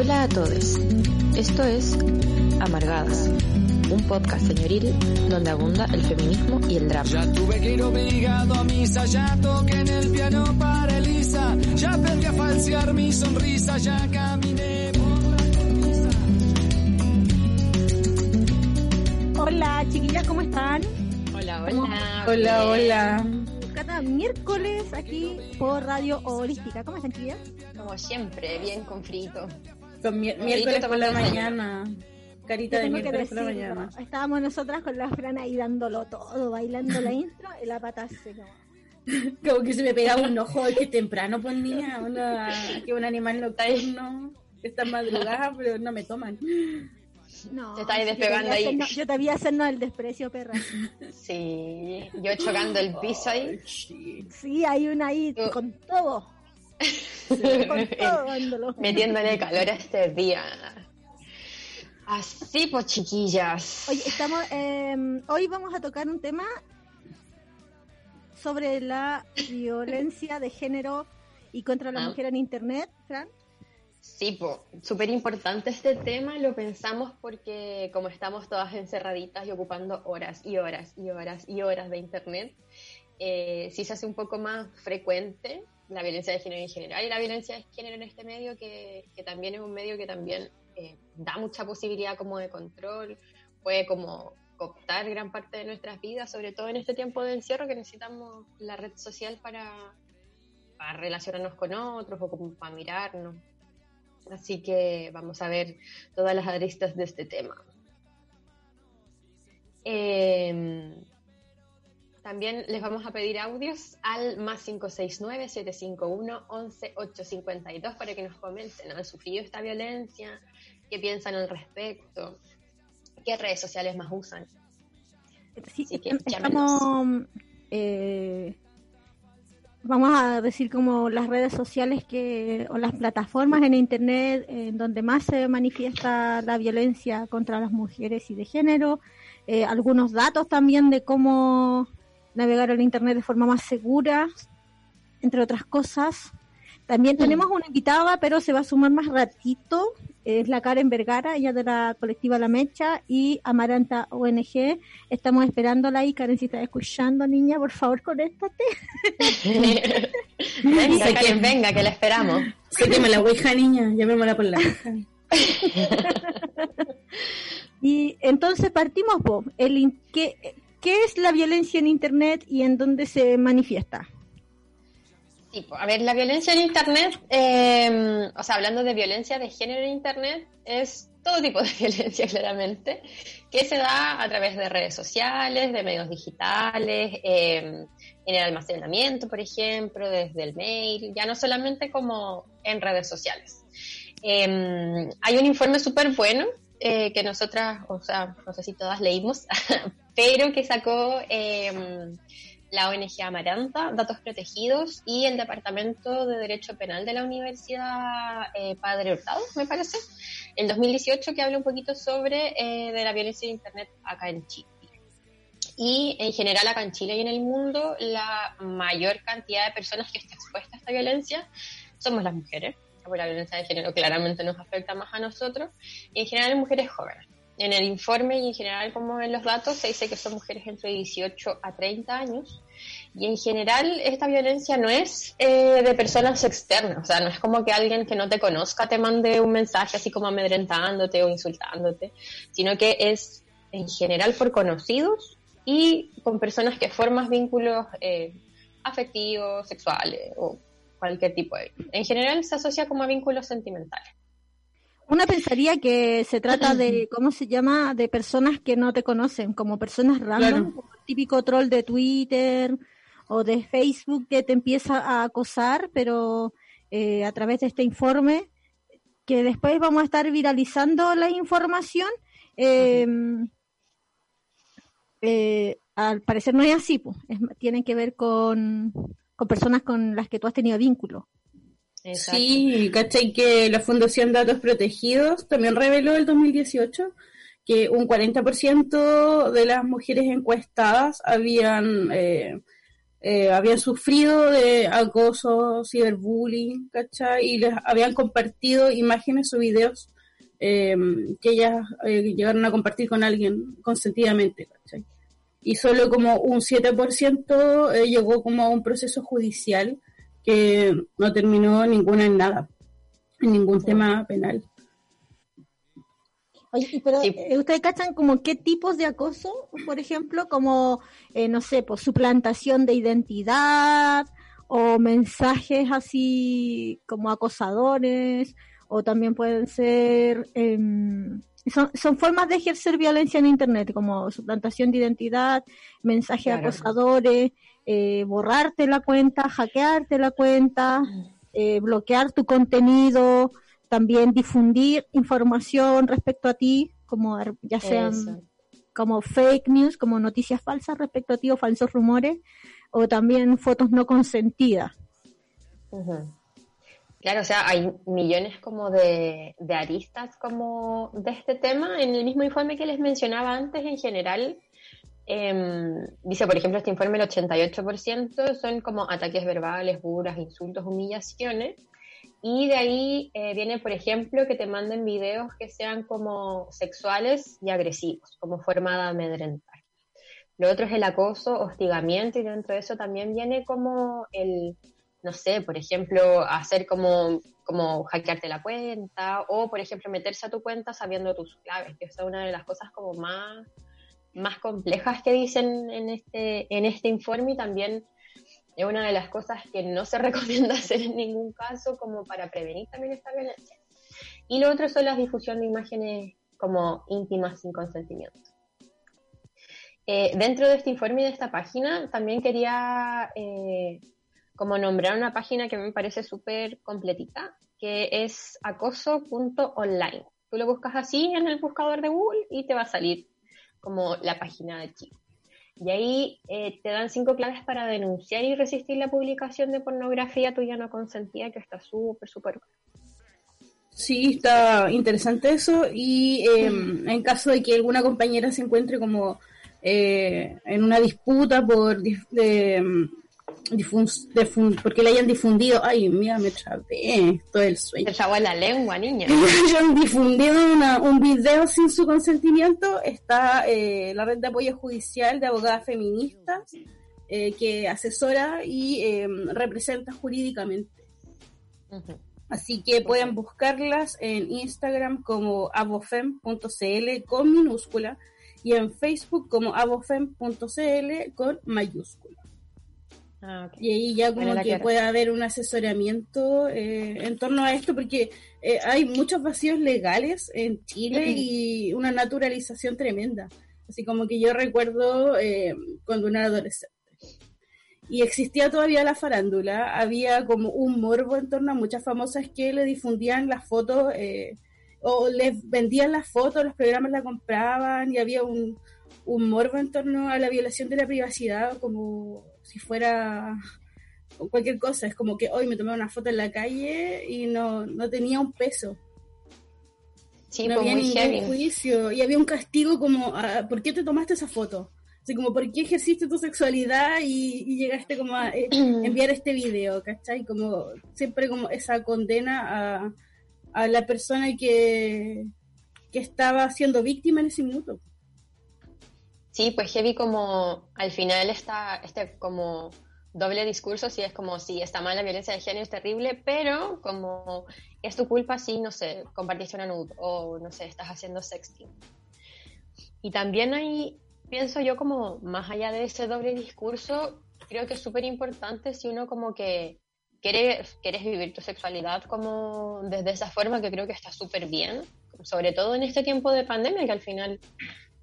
Hola a todos. Esto es Amargadas, un podcast señoril donde abunda el feminismo y el drama. Ya tuve que ir obligado a misa, ya toqué en el piano para Elisa, ya aprendí a falsear mi sonrisa, ya caminé por la cornisa. Hola chiquillas, ¿cómo están? Hola, hola. Hola, hola. Cada miércoles aquí por Radio Holística. ¿Cómo están chiquillas? Como siempre, bien con frito. Con mi- miércoles por la mañana. Carita de miércoles por la mañana. Estábamos nosotras con la Fran ahí dándolo todo, bailando la intro y la pata seca. Como que se me pegaba un ojo que temprano, pues niña. Una, que un animal nocturno. Esta madrugada, pero no me toman. No, Te estáis yo despegando ahí. hacernos- yo te voy a hacernos el desprecio, perra. Sí, yo chocando el piso ahí. Sí. Sí, hay una ahí con todo. Metiéndole calor a este día. Así pues, chiquillas. Oye, estamos, eh, hoy vamos a tocar un tema sobre la violencia de género y contra la Ah. mujer en Internet, Fran. Sí, súper importante este tema, lo pensamos porque como estamos todas encerraditas y ocupando horas y horas y horas y horas de internet, eh, sí se hace un poco más frecuente la violencia de género en general y la violencia de género en este medio que, que también es un medio que también eh, da mucha posibilidad como de control, puede como cooptar gran parte de nuestras vidas, sobre todo en este tiempo de encierro que necesitamos la red social para, para relacionarnos con otros o como para mirarnos. Así que vamos a ver todas las aristas de este tema. Eh, también les vamos a pedir audios al más 569-751-11852 para que nos comenten, ¿han sufrido esta violencia? ¿Qué piensan al respecto? ¿Qué redes sociales más usan? Sí, Así que llámenos. estamos, eh, vamos a decir como las redes sociales que o las plataformas en internet en donde más se manifiesta la violencia contra las mujeres y de género, eh, algunos datos también de cómo navegar el internet de forma más segura, entre otras cosas. También tenemos una invitada, pero se va a sumar más ratito. Es la Karen Vergara, ella de la colectiva La Mecha y Amaranta ONG. Estamos esperándola ahí. Karen, si estás escuchando, niña, por favor, conéctate. venga, Sé Karen, que- venga, que la esperamos. Se quema la ouija, niña. Llamémosla por la ouija. Y entonces partimos, po. El in- ¿qué, ¿Qué es la violencia en Internet y en dónde se manifiesta? Sí, pues, a ver, la violencia en Internet, eh, o sea, hablando de violencia de género en Internet, es todo tipo de violencia, claramente, que se da a través de redes sociales, de medios digitales, eh, en el almacenamiento, por ejemplo, desde el mail, ya no solamente como en redes sociales. Eh, hay un informe súper bueno eh, que nosotras, o sea, no sé si todas leímos, pero que sacó... eh, la ONG Amaranta, Datos Protegidos y el Departamento de Derecho Penal de la Universidad eh, Padre Hurtado, me parece, el 2018, que habla un poquito sobre eh, de la violencia en Internet acá en Chile. Y en general acá en Chile y en el mundo, la mayor cantidad de personas que está expuesta a esta violencia somos las mujeres. Porque la violencia de género claramente nos afecta más a nosotros, y en general mujeres jóvenes. En el informe y en general como en los datos se dice que son mujeres entre 18 a 30 años y en general esta violencia no es eh, de personas externas, o sea, no es como que alguien que no te conozca te mande un mensaje así como amedrentándote o insultándote, sino que es en general por conocidos y con personas que formas vínculos eh, afectivos, sexuales o cualquier tipo de... En general se asocia como a vínculos sentimentales. Una pensaría que se trata de, ¿cómo se llama? De personas que no te conocen, como personas random, Claro. como el típico troll de Twitter o de Facebook que te empieza a acosar, pero eh, a través de este informe, que después vamos a estar viralizando la información, eh, eh, al parecer no es así, pues. Es- tienen que ver con, con personas con las que tú has tenido vínculo. Sí, ¿cachai? Que la Fundación Datos Protegidos también reveló el 2018 que un 40% de las mujeres encuestadas habían eh, eh, habían sufrido de acoso, ciberbullying, ¿cachai? Y les habían compartido imágenes o videos eh, que ellas eh, llegaron a compartir con alguien consentidamente, ¿cachai? Y solo como un 7% eh, llegó como a un proceso judicial que no terminó ninguna en nada, en ningún tema penal. Oye, pero eh, ¿ustedes cachan como qué tipos de acoso, por ejemplo, como, eh, no sé, pues suplantación de identidad o mensajes así como acosadores o también pueden ser... em, son, son formas de ejercer violencia en Internet, como suplantación de identidad, mensajes Claro. acosadores, eh, borrarte la cuenta, hackearte la cuenta, eh, bloquear tu contenido, también difundir información respecto a ti, como ya sean Eso. como fake news, como noticias falsas respecto a ti o falsos rumores, o también fotos no consentidas. Claro, o sea, hay millones como de, de aristas como de este tema. En el mismo informe que les mencionaba antes, en general, em, dice, por ejemplo, este informe, el 88% son como ataques verbales, burlas, insultos, humillaciones. Y de ahí eh, viene, por ejemplo, que te manden videos que sean como sexuales y agresivos, como forma de amedrentar. Lo otro es el acoso, hostigamiento, y dentro de eso también viene como el, no sé, por ejemplo, hacer como, como hackearte la cuenta, o por ejemplo, meterse a tu cuenta sabiendo tus claves, que es una de las cosas como más, más complejas que dicen en este, en este informe y también es una de las cosas que no se recomienda hacer en ningún caso como para prevenir también esta violencia. Y lo otro son las difusión de imágenes como íntimas sin consentimiento. Eh, dentro de este informe y de esta página también quería eh, como nombrar una página que me parece súper completita, que es acoso.online. Tú lo buscas así en el buscador de Google y te va a salir como la página de Chile. Y ahí eh, te dan cinco claves para denunciar y resistir la publicación de pornografía tuya no consentida, que está súper, súper Sí, está interesante eso. Y eh, en caso de que alguna compañera se encuentre como eh, en una disputa por de, difun- porque le hayan difundido, ay, mira, me trabé, esto es el sueño. Te trabó la lengua, niña. hayan difundido una- un video sin su consentimiento, está eh, la red de apoyo judicial de abogadas feministas eh, que asesora y eh, representa jurídicamente. Así que pueden buscarlas en Instagram como abofem.cl con minúscula y en Facebook como abofem.cl con mayúscula. Ah. Y ahí ya como que clara. puede haber un asesoramiento eh, en torno a esto, porque eh, hay muchos vacíos legales en Chile y una naturalización tremenda. Así como que yo recuerdo eh, cuando una era adolescente. Y existía todavía la farándula, había como un morbo en torno a muchas famosas que le difundían las fotos o les vendían las fotos, los programas la compraban y había un, un morbo en torno a la violación de la privacidad como si fuera cualquier cosa. Es como que hoy me tomé una foto en la calle y no, no tenía un peso. Sí, no había ningún heavy. juicio y había un castigo como, ah, ¿por qué te tomaste esa foto? Así como, ¿por qué ejerciste tu sexualidad y, y llegaste como a eh, enviar este video? ¿Cachai? Como siempre como esa condena a, a la persona que, que estaba siendo víctima en ese minuto. Sí, pues heavy como al final está este como doble discurso, si es como si está mal la violencia de género es terrible, pero como es tu culpa si, no sé, compartiste una nude o, no sé, estás haciendo sexting. Y también hay, pienso yo como más allá de ese doble discurso, creo que es súper importante si uno como que quiere, quieres vivir tu sexualidad como desde esa forma que creo que está súper bien, sobre todo en este tiempo de pandemia que al final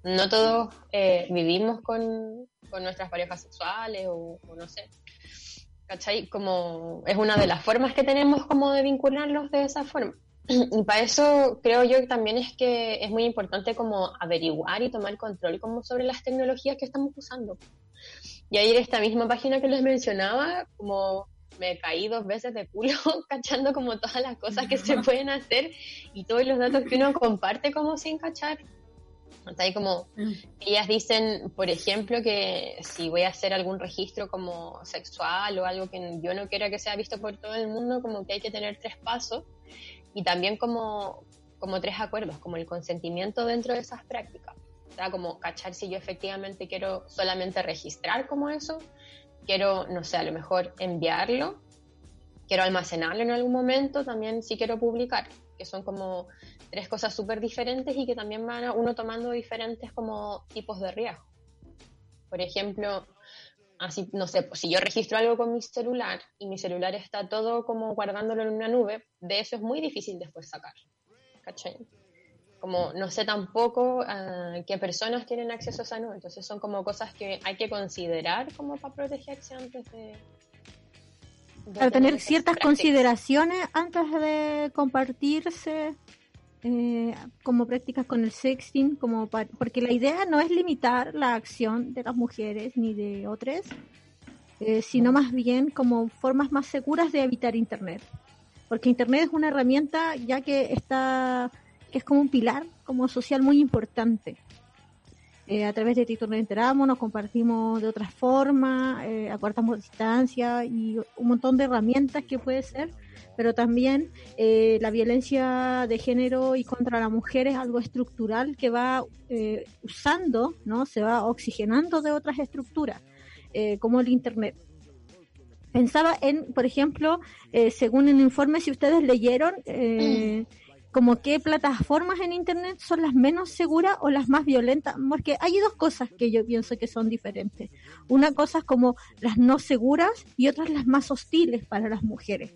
no todos eh, vivimos con, con nuestras parejas sexuales o, o no sé. ¿Cachai? Como es una de las formas que tenemos como de vincularlos de esa forma. Y para eso creo yo que también es que es muy importante como averiguar y tomar control como sobre las tecnologías que estamos usando. Y ahí en esta misma página que les mencionaba, como me caí dos veces de culo cachando como todas las cosas que se pueden hacer y todos los datos que uno comparte como sin cachar. Ahí como, Mm. ellas dicen, por ejemplo, que si voy a hacer algún registro como sexual o algo que yo no quiera que sea visto por todo el mundo, como que hay que tener tres pasos y también como, como tres acuerdos, como el consentimiento dentro de esas prácticas. O sea, como cachar si yo efectivamente quiero solamente registrar como eso, quiero, no sé, a lo mejor enviarlo, quiero almacenarlo en algún momento, también si quiero publicar, que son como tres cosas súper diferentes y que también van a uno tomando diferentes como tipos de riesgo. Por ejemplo, así, no sé, pues, si yo registro algo con mi celular y mi celular está todo como guardándolo en una nube, de eso es muy difícil después sacar. ¿Cachai? Como no sé tampoco ah, qué personas tienen acceso a esa nube, entonces son como cosas que hay que considerar como para protegerse antes de... de Para tener ciertas prácticas. consideraciones antes de compartirse eh, como prácticas con el sexting, como pa- porque la idea no es limitar la acción de las mujeres ni de otros, eh, sino más bien como formas más seguras de evitar Internet. Porque Internet es una herramienta ya que está, que es como un pilar como social muy importante. Eh, a través de TikTok nos enteramos, nos compartimos de otras formas, eh, acortamos distancia y un montón de herramientas que puede ser, pero también eh, la violencia de género y contra la mujer es algo estructural que va eh, usando, ¿no? Se va oxigenando de otras estructuras, eh, como el Internet. Pensaba en, por ejemplo, eh, según el informe, si ustedes leyeron, eh, como qué plataformas en Internet son las menos seguras o las más violentas, porque hay dos cosas que yo pienso que son diferentes. Una cosa es como las no seguras y otras las más hostiles para las mujeres.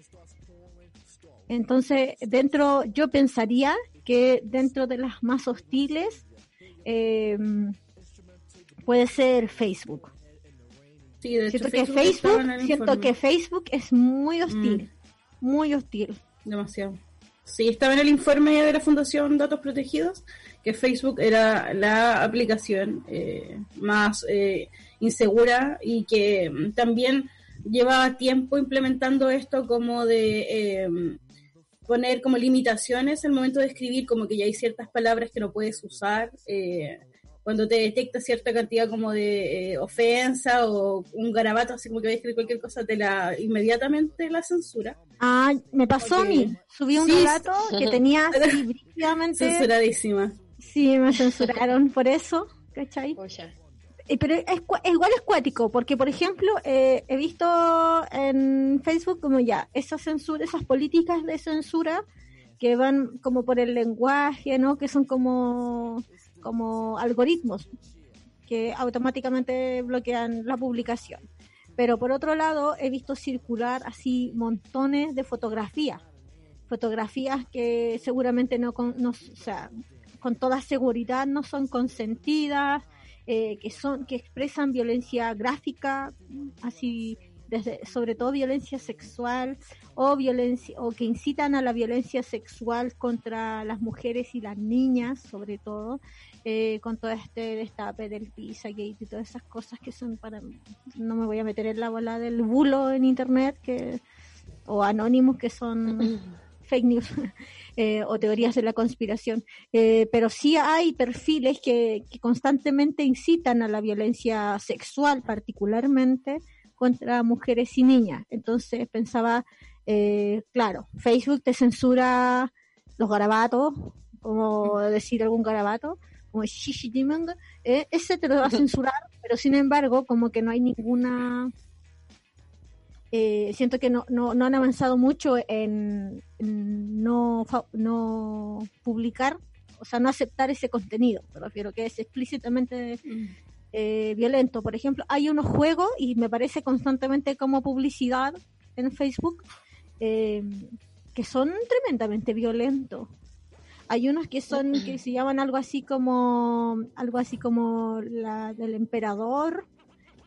Entonces, dentro, yo pensaría que dentro de las más hostiles eh, puede ser Facebook. Sí, de hecho, Siento que Facebook, siento que Facebook es muy hostil, muy hostil. Demasiado. Sí, estaba en el informe de la Fundación Datos Protegidos que Facebook era la aplicación eh, más eh, insegura y que mm, también llevaba tiempo implementando esto como de eh, poner como limitaciones al momento de escribir, como que ya hay ciertas palabras que no puedes usar. eh, cuando te detecta cierta cantidad como de eh, ofensa o un garabato, así como que vas a escribir cualquier cosa, te la inmediatamente la censura. Ah, me pasó a mí. Subí un Sí, relato que tenía así. Censuradísima. Sí, me censuraron por eso, ¿cachai? Pucha. Eh, Pero es, igual es cuático, porque por ejemplo, eh, he visto en Facebook como ya, esas censura, esas políticas de censura que van como por el lenguaje, ¿no? Que son como, como algoritmos que automáticamente bloquean la publicación. Pero por otro lado, he visto circular así montones de fotografías. Fotografías que seguramente no, con, no o sea, con toda seguridad no son consentidas, eh, que son que expresan violencia gráfica, así desde sobre todo violencia sexual o violencia o que incitan a la violencia sexual contra las mujeres y las niñas, sobre todo eh, con todo este destape del Pizzagate y todas esas cosas que son para no me voy a meter en la bola del bulo en internet que o anónimos que son fake news eh, o teorías de la conspiración, eh, pero sí hay perfiles que, que constantemente incitan a la violencia sexual, particularmente contra mujeres y niñas. Entonces pensaba, eh, claro, Facebook te censura los garabatos, como decir algún garabato, como shishitimanga, eh, ese te lo va a censurar, pero sin embargo, como que no hay ninguna eh, siento que no, no, no han avanzado mucho en, en no, no publicar, o sea, no aceptar ese contenido. Me refiero que es explícitamente eh, violento. Por ejemplo, hay unos juegos y me parece constantemente como publicidad en Facebook eh, que son tremendamente violentos. Hay unos que son que se llaman algo así como algo así como la del emperador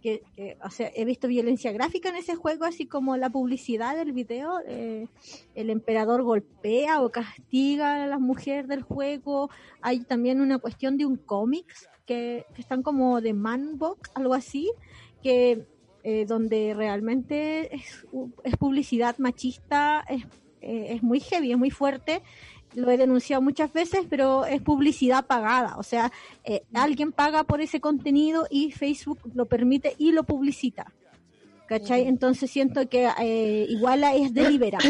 que, o sea, he visto violencia gráfica en ese juego, así como la publicidad del video, eh, el emperador golpea o castiga a las mujeres del juego, hay también una cuestión de un cómics que, que están como de manbox, algo así, que eh, donde realmente es, es publicidad machista, es, eh, es muy heavy, es muy fuerte, lo he denunciado muchas veces, pero es publicidad pagada. O sea, eh, alguien paga por ese contenido y Facebook lo permite y lo publicita. ¿Cachai? Entonces siento que eh, igual es deliberado.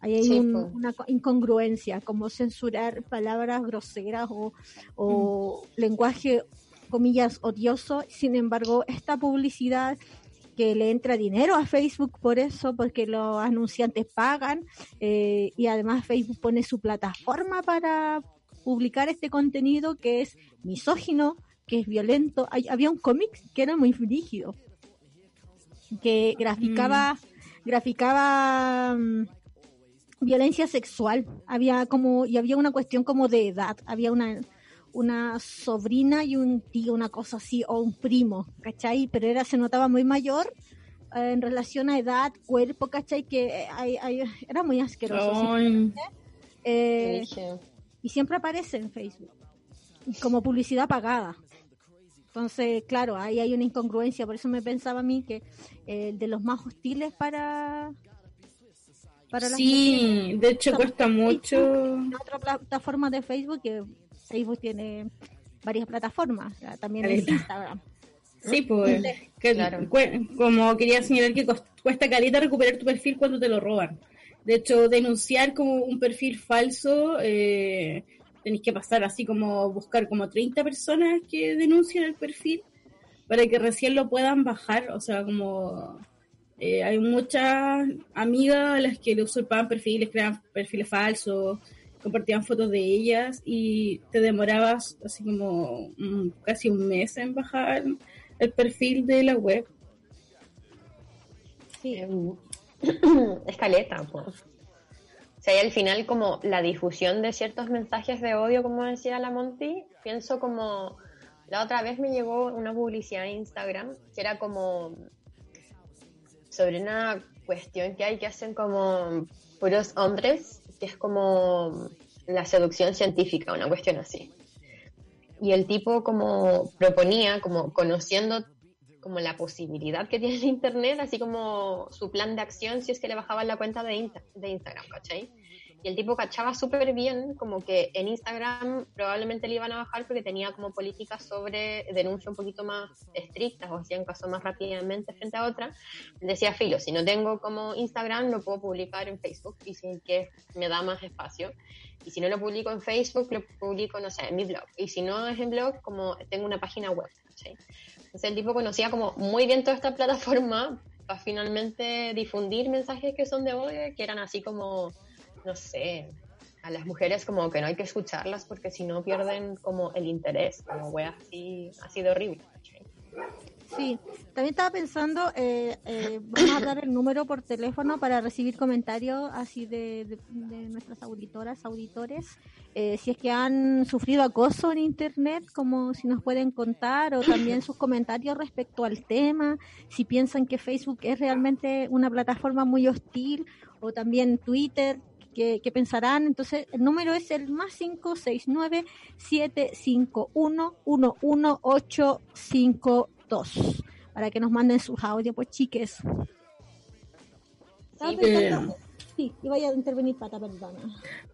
Ahí hay una incongruencia, como censurar palabras groseras o, o lenguaje, comillas, odioso. Sin embargo, esta publicidad que le entra dinero a Facebook por eso, porque los anunciantes pagan eh, y además Facebook pone su plataforma para publicar este contenido que es misógino, que es violento. había un cómic que era muy rígido, que graficaba, mm. graficaba mm, violencia sexual. Había como, y había una cuestión como de edad, había una una sobrina y un tío, una cosa así, o un primo, ¿cachai? Pero era, se notaba muy mayor eh, en relación a edad, cuerpo, ¿cachai? Que eh, era muy asqueroso. Eh, y siempre aparece en Facebook, como publicidad pagada. Entonces, claro, ahí hay una incongruencia, por eso me pensaba a mí que el de los más hostiles para para sí, de hecho cuesta mucho. Otra plataforma de Facebook que Facebook tiene varias plataformas, también es Instagram. Sí, pues, como quería señalar que cuesta caleta recuperar tu perfil cuando te lo roban. De hecho, denunciar como un perfil falso, eh, tenéis que pasar así como buscar como 30 personas que denuncien el perfil para que recién lo puedan bajar. O sea, como eh, hay muchas amigas a las que le usurpaban perfiles, crean perfiles falsos, compartían fotos de ellas y te demorabas así como casi un mes en bajar el perfil de la web. Sí, escaleta, pues. O sea, y al final como la difusión de ciertos mensajes de odio, como decía la Monty, pienso como la otra vez me llegó una publicidad en Instagram que era como sobre una cuestión que hay que hacen como puros hombres que es como la seducción científica, una cuestión así. Y el tipo como proponía, como conociendo como la posibilidad que tiene el Internet, así como su plan de acción si es que le bajaban la cuenta de, de Instagram, ¿cachai? Y el tipo cachaba súper bien como que en Instagram probablemente le iban a bajar porque tenía como políticas sobre denuncia un poquito más estrictas o hacían caso más rápidamente frente a otra. Decía, filo, si no tengo como Instagram lo puedo publicar en Facebook y sin que me da más espacio. Y si no lo publico en Facebook, lo publico, no sé, en mi blog. Y si no es en blog, como tengo una página web. Entonces el tipo conocía como muy bien toda esta plataforma para finalmente difundir mensajes que son de odio, que eran así como no sé, a las mujeres como que no hay que escucharlas porque si no pierden como el interés, como wea así, ha sido horrible. Sí, también estaba pensando, eh, eh, vamos a dar el número por teléfono para recibir comentarios así de, nuestras auditoras, auditores, eh, si es que han sufrido acoso en Internet, como si nos pueden contar, o también sus comentarios respecto al tema, si piensan que Facebook es realmente una plataforma muy hostil, o también Twitter, que, pensarán. Entonces, el número es el más 569-751-11852 para que nos manden sus audios, pues chiques. Sí, sí, iba a intervenir pata, perdona.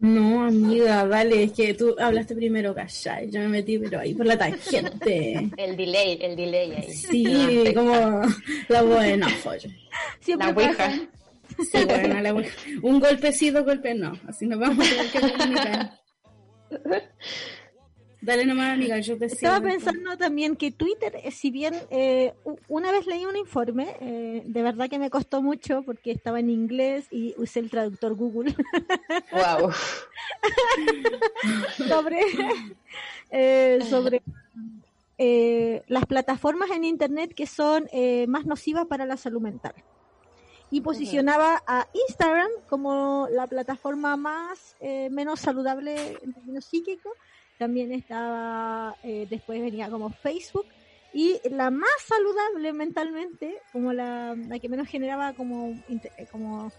No, amiga, vale, es que tú hablaste primero, callay, yo me metí, pero ahí por la tangente. el delay, el delay ahí. Sí, como la buena, La ouija. Sí, bueno, un golpecito, golpe no. Así nos vamos a tener que comunicar. Dale nomás, amiga, yo te Estaba pensando también que Twitter, eh, si bien eh, una vez leí un informe, eh, de verdad que me costó mucho porque estaba en inglés y usé el traductor Google. Wow. sobre sobre las plataformas en Internet que son más nocivas para la salud mental y posicionaba a Instagram como la plataforma más eh, menos saludable en términos psíquicos. También estaba, eh, después venía como Facebook y la más saludable mentalmente, como la, la que menos generaba como, eh, como,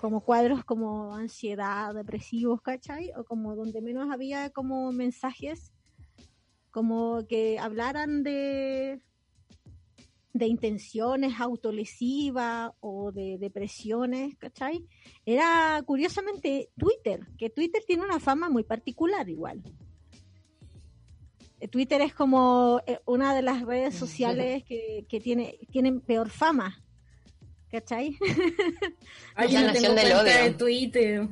como cuadros como ansiedad, depresivos, ¿cachai? O como donde menos había como mensajes como que hablaran de de intenciones autolesivas o de depresiones, ¿cachai? Era curiosamente Twitter, que Twitter tiene una fama muy particular igual. Eh, Twitter es como eh, una de las redes sociales que, que tiene, tienen peor fama. ¿Cachai? Ay, La yo no nación tengo del odio. de Twitter.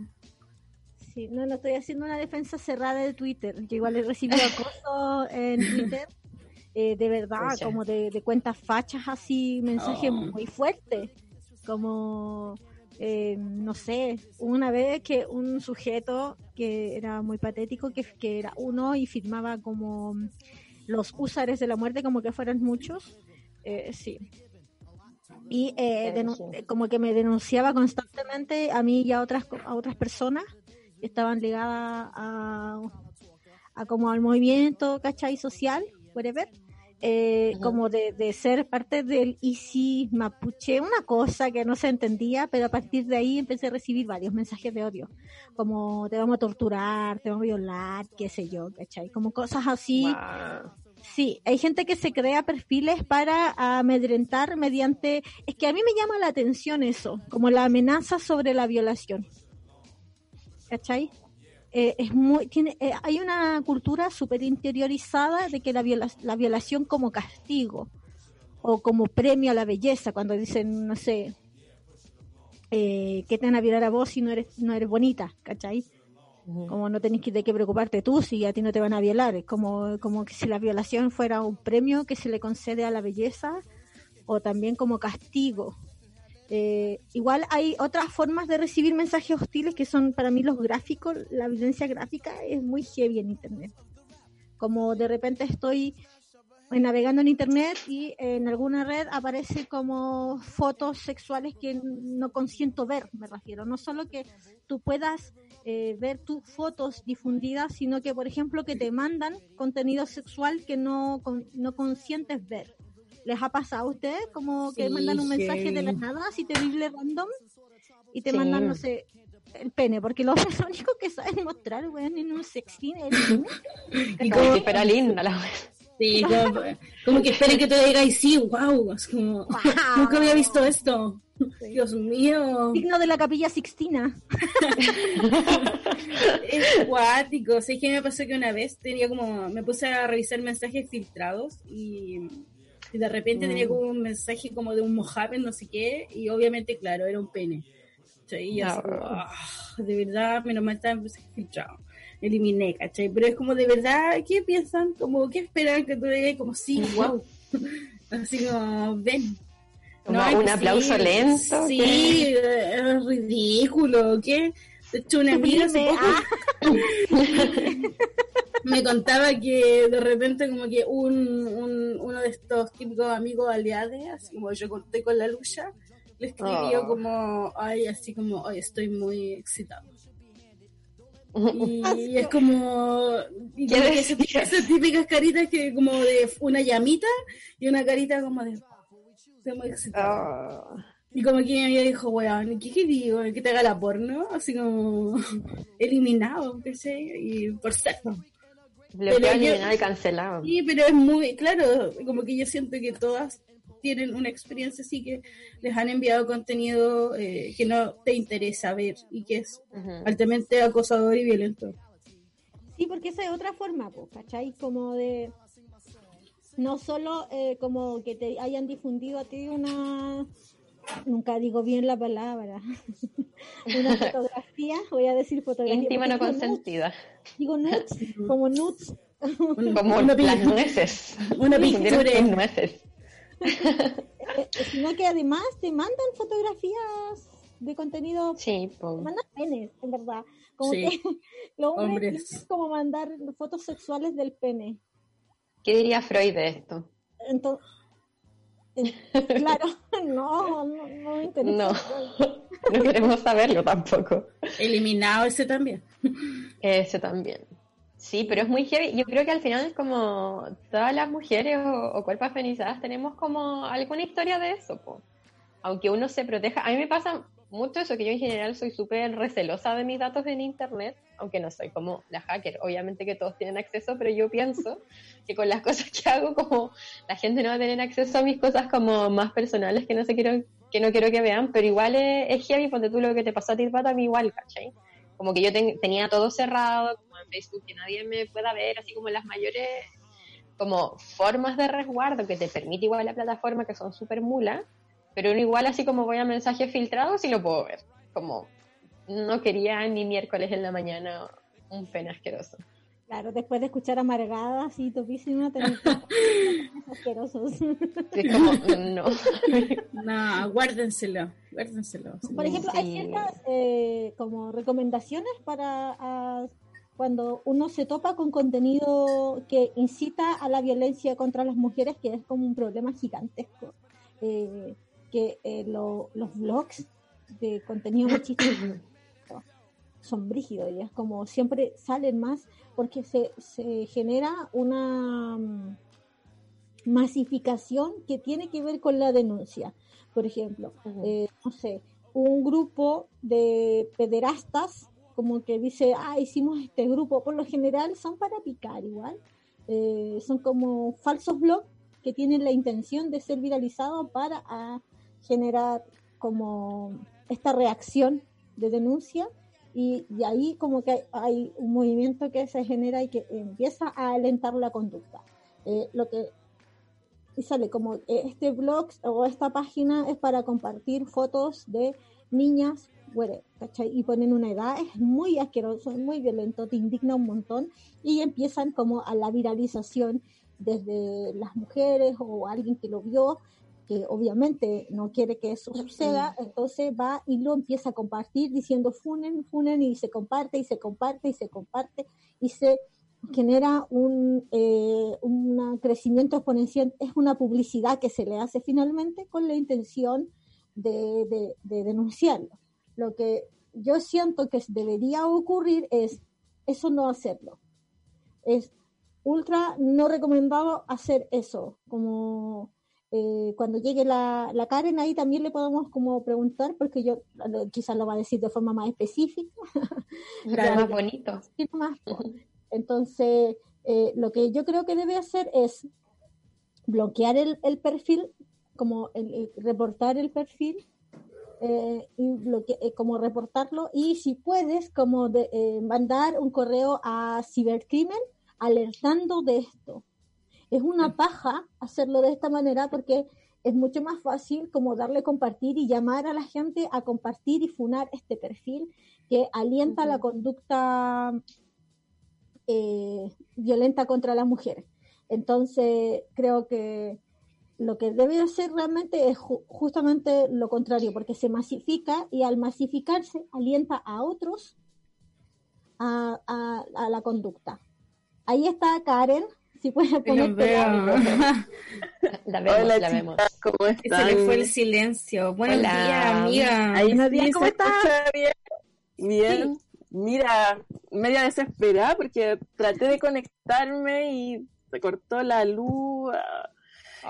Sí, no, no estoy haciendo una defensa cerrada de Twitter. Yo igual he recibido acoso en Twitter, eh, de verdad, como de, de cuentas fachas así, mensajes Oh. muy fuertes. Como, eh, no sé, una vez que un sujeto que era muy patético, que, que era uno y firmaba como los usares de la muerte, como que fueran muchos. eh, sí. Y eh, brígido. como que me denunciaba constantemente a mí y a otras, a otras personas que estaban ligadas a, a como al movimiento, ¿cachai? Social, whatever. Eh, como de, de ser parte del ICI mapuche, una cosa que no se entendía, pero a partir de ahí empecé a recibir varios mensajes de odio, como te vamos a torturar, te vamos a violar, qué sé yo, ¿cachai? Como cosas así. Sí, hay gente que se crea perfiles para amedrentar mediante... Es que a mí me llama la atención eso, como la amenaza sobre la violación. ¿Cachai? Eh, es muy, tiene, eh, hay una cultura súper interiorizada de que la, viola- la violación como castigo o como premio a la belleza, cuando dicen, no sé, eh, que te van a violar a vos si no eres, no eres bonita, ¿cachai? Como no tenés que, de qué preocuparte tú si a ti no te van a violar. Es como, como que si la violación fuera un premio que se le concede a la belleza o también como castigo. Eh, igual hay otras formas de recibir mensajes hostiles que son para mí los gráficos. La violencia gráfica es muy heavy en Internet. Como de repente estoy navegando en Internet y en alguna red aparece como fotos sexuales que no consiento ver, me refiero. No solo que tú puedas eh, ver tus fotos difundidas, sino que, por ejemplo, que te mandan contenido sexual que no, con- no consientes ver. ¿Les ha pasado a ustedes como que Sí, mandan un mensaje de la nada, así terrible random, y te Sí. mandan, no sé, el pene? Porque los hombres lo único que saben mostrar, weón, en un sexting es el pene. Y Como fuera linda la wea. sí, como, como que esperen que te diga y sí, wow, es como, nunca había visto esto. Dios mío, Signo de la capilla sixtina. es cuático. Sé que me pasó que una vez tenía como, me puse a revisar mensajes filtrados y, y de repente Mm. tenía como un mensaje como de un Mohammed, no sé qué, y obviamente, claro, era un pene. Y así No. como, ah, de verdad, menos mal estaba filtrado. Eliminé, ¿cachai? Pero es como de verdad, ¿qué piensan? Como, ¿qué esperan que tú le digas? Como, sí, wow. Así como, ven. No, un aplauso sí, lento. Sí, que- es ridículo. ¿Qué? De hecho, una amiga hace poco me contaba que de repente como que un, un- uno de estos típicos amigos aliados, así como yo conté con la lucha, le escribió Oh. como, ay, así como, ay, estoy muy excitado. Y Ah, es como, y ¿Qué como que esas, típicas caritas que como de una llamita y una carita como de, estoy muy excitado. Oh. Y como que amiga dijo, weón, ¿qué, qué digo? ¿Que te haga la porno? Así como eliminado, qué sé, y por sexo. Bloqueado, Pero yo- eliminado y cancelado. Sí, pero es muy, claro, como que yo siento que todas tienen una experiencia así que les han enviado contenido eh, que no te interesa ver y que es altamente acosador y violento. Sí, porque esa es otra forma, pues, ¿cachai? Como de. No solo eh, como que te hayan difundido a ti una. Nunca digo bien la palabra. una fotografía, voy a decir fotografía. Íntima no consentida. Digo nudes, como. Un- Como una, las nueces. una pintura. con nueces. Eh, sino que además te mandan fotografías de contenido Sí, po. mandan penes, en verdad. Como Sí. que los hombres Hombres. tienen como mandar fotos sexuales del pene. ¿Qué diría Freud de esto? Entonces, claro, no, no, no me interesa. No. No queremos saberlo tampoco. Eliminado ese también. Ese también. Sí, pero es muy heavy. Yo creo que al final es como todas las mujeres o, o cuerpos feminizadas tenemos como alguna historia de eso, po. Aunque uno se proteja. A mí me pasa mucho eso, que yo en general soy súper recelosa de mis datos en Internet, aunque no soy como la hacker, obviamente que todos tienen acceso, pero yo pienso que con las cosas que hago, como la gente no va a tener acceso a mis cosas como más personales que no, se quiero, que, no quiero que vean, pero igual es, es heavy, ponte tú lo que te pasó a ti, a mí igual, ¿cachai? Como que yo tenía todo cerrado, como en Facebook, que nadie me pueda ver, así como las mayores como formas de resguardo que te permite igual la plataforma, que son súper mulas, pero igual así como voy a mensajes filtrados sí lo puedo ver. Como no quería ni miércoles en la mañana un pena asqueroso. Claro, después de escuchar amargadas y topísimas, tenés asquerosos. Es como, no. no, guárdenselo, guárdenselo. Por ejemplo, hay ciertas eh, como recomendaciones para cuando uno se topa con contenido que incita a la violencia contra las mujeres, que es como un problema gigantesco. Eh, que eh, los blogs de contenido machista son brígidos y es como siempre salen más porque se, se genera una mm, masificación que tiene que ver con la denuncia. Por ejemplo, eh, no sé, un grupo de pederastas como que dice, ah, hicimos este grupo, por lo general son para picar igual, eh, son como falsos blogs que tienen la intención de ser viralizados para ah, generar como esta reacción de denuncia y, ahí como que hay, un movimiento que se genera y que empieza a alentar la conducta. Eh, lo que y sale como eh, este blog o esta página es para compartir fotos de niñas, Y ponen una edad, es muy asqueroso, es muy violento, te indigna un montón y empiezan como a la viralización desde las mujeres o alguien que lo vio que obviamente no quiere que eso suceda, entonces va y lo empieza a compartir diciendo funen, funen y se comparte y se comparte y se comparte y se genera un, eh, un crecimiento exponencial, es una publicidad que se le hace finalmente con la intención de, de denunciarlo. Lo que yo siento que debería ocurrir es eso no hacerlo. Es ultra no recomendado hacer eso, como eh, cuando llegue la, la, Karen ahí también le podemos como preguntar, porque yo quizás lo va a decir de forma más específica. más bonito. Entonces, eh, lo que yo creo que debe hacer es bloquear el, el perfil, como el, reportar el perfil, eh, y como reportarlo, y si puedes, como de, mandar un correo a cibercrimen alertando de esto es una paja hacerlo de esta manera porque es mucho más fácil como darle compartir y llamar a la gente a compartir y funar este perfil que alienta la conducta eh, violenta contra las mujeres. Entonces, creo que lo que debe hacer realmente es justamente lo contrario, porque se masifica y al masificarse alienta a otros a, a la conducta. Ahí está Karen, si puedes poner La vemos, Hola, la vemos. ¿Cómo están? Se le fue el silencio. Buenos días, amiga. Ahí ¿cómo estás? Bien. Bien. Mira, media desesperada porque traté de conectarme y se cortó la luz.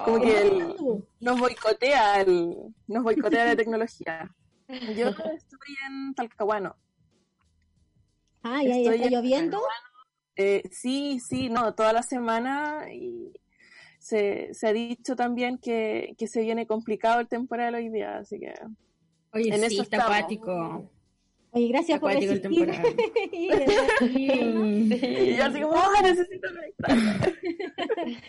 Como que el, nos boicotea el, nos boicotea la tecnología. Yo estoy en Talcahuano. Ah, ¿y ahí está lloviendo? Eh, sí, sí, no, toda la semana y se, se ha dicho también que, que, se viene complicado el temporal hoy día, así que... Oye, en sí, eso está apático. Oye, gracias por temporal. y yo así como, oh, necesito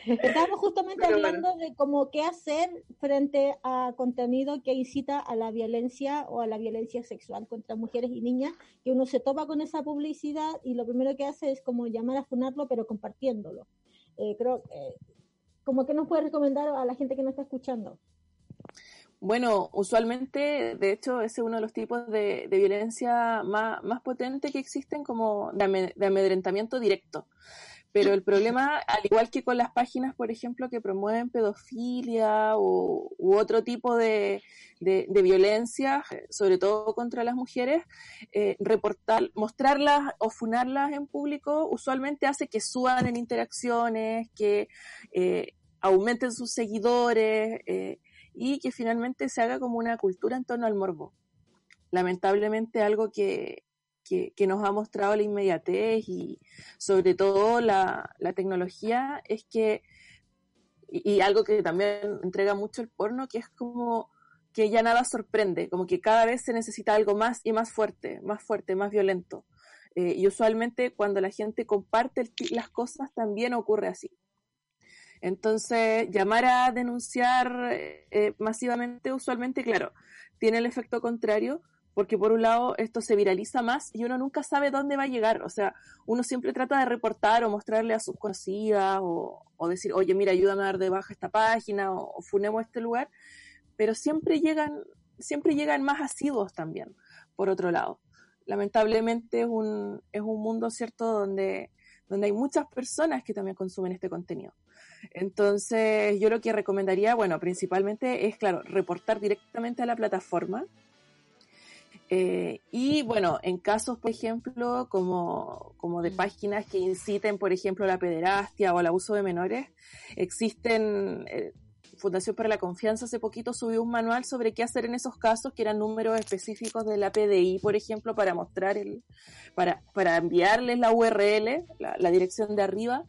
Estábamos justamente hablando de cómo qué hacer frente a contenido que incita a la violencia o a la violencia sexual contra mujeres y niñas, que uno se topa con esa publicidad y lo primero que hace es como llamar a funarlo, pero compartiéndolo. Eh, creo, eh, como que nos puede recomendar a la gente que nos está escuchando. Bueno, usualmente, de hecho, ese es uno de los tipos de, violencia más, potentes que existen como de, amedrentamiento directo. Pero el problema, al igual que con las páginas, por ejemplo, que promueven pedofilia o, u otro tipo de, de, violencia, sobre todo contra las mujeres, eh, reportar, mostrarlas o funarlas en público usualmente hace que suban en interacciones, que eh, aumenten sus seguidores. Eh, y que finalmente se haga como una cultura en torno al morbo. lamentablemente algo que, que, nos ha mostrado la inmediatez y sobre todo la, la tecnología es que, y, algo que también entrega mucho el porno, que es como que ya nada sorprende, como que cada vez se necesita algo más y más fuerte, más fuerte, más violento. Eh, y usualmente cuando la gente comparte las cosas también ocurre así. Entonces, llamar a denunciar eh, masivamente, usualmente, claro, tiene el efecto contrario, porque por un lado esto se viraliza más y uno nunca sabe dónde va a llegar. O sea, uno siempre trata de reportar o mostrarle a sus conocidas o, decir, oye, mira, ayúdame a dar de baja esta página o, funemos este lugar, pero siempre llegan, siempre llegan más asiduos también, por otro lado. Lamentablemente es un, es un mundo, ¿cierto?, donde, donde hay muchas personas que también consumen este contenido. Entonces, yo lo que recomendaría, bueno, principalmente es, claro, reportar directamente a la plataforma, eh, y bueno, en casos, por ejemplo, como, como de páginas que inciten, por ejemplo, la pederastia o el abuso de menores, existen, eh, Fundación para la Confianza hace poquito subió un manual sobre qué hacer en esos casos, que eran números específicos de la PDI, por ejemplo, para mostrar el, para, para enviarles la URL, la, dirección de arriba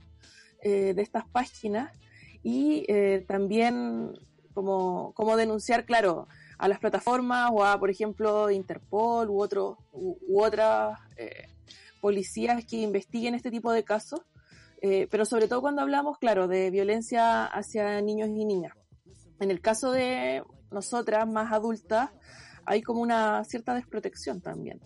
eh, de estas páginas, y también como, como denunciar, claro, a las plataformas o a, por ejemplo, Interpol u, otro, u, otras eh, policías que investiguen este tipo de casos, eh, pero sobre todo cuando hablamos, claro, de violencia hacia niños y niñas. En el caso de nosotras, más adultas, hay como una cierta desprotección también.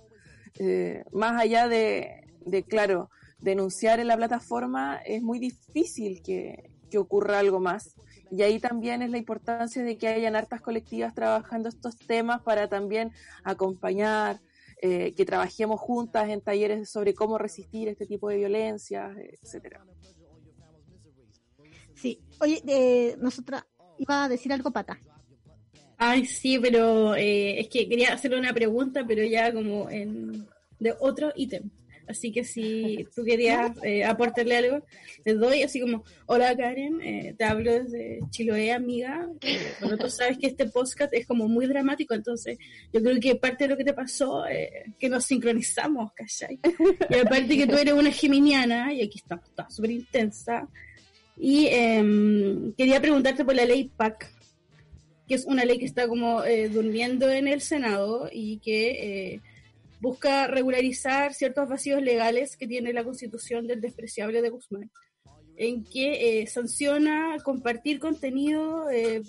Eh, más allá de, de, claro, denunciar en la plataforma, es muy difícil que, que ocurra algo más. Y ahí también es la importancia de que hayan hartas colectivas trabajando estos temas para también acompañar, eh, que trabajemos juntas en talleres sobre cómo resistir este tipo de violencia, etcétera. Sí, oye, eh, nosotras iba a decir algo pata. Ay, sí, pero eh, es que quería hacerle una pregunta, pero ya como en de otro ítem. Así que si tú querías eh, aportarle algo, te doy así como, hola Karen, eh, te hablo desde Chiloé, amiga. Eh, bueno, tú sabes que este podcast es como muy dramático, entonces yo creo que parte de lo que te pasó eh, que nos sincronizamos, ¿cachai? Y aparte que tú eres una geminiana, y aquí está, está súper intensa. Y em, quería preguntarte por la ley PAC, que es una ley que está como durmiendo en el Senado y que busca regularizar ciertos vacíos legales que tiene la constitución del despreciable de Guzmán, en que eh, sanciona compartir contenido eh,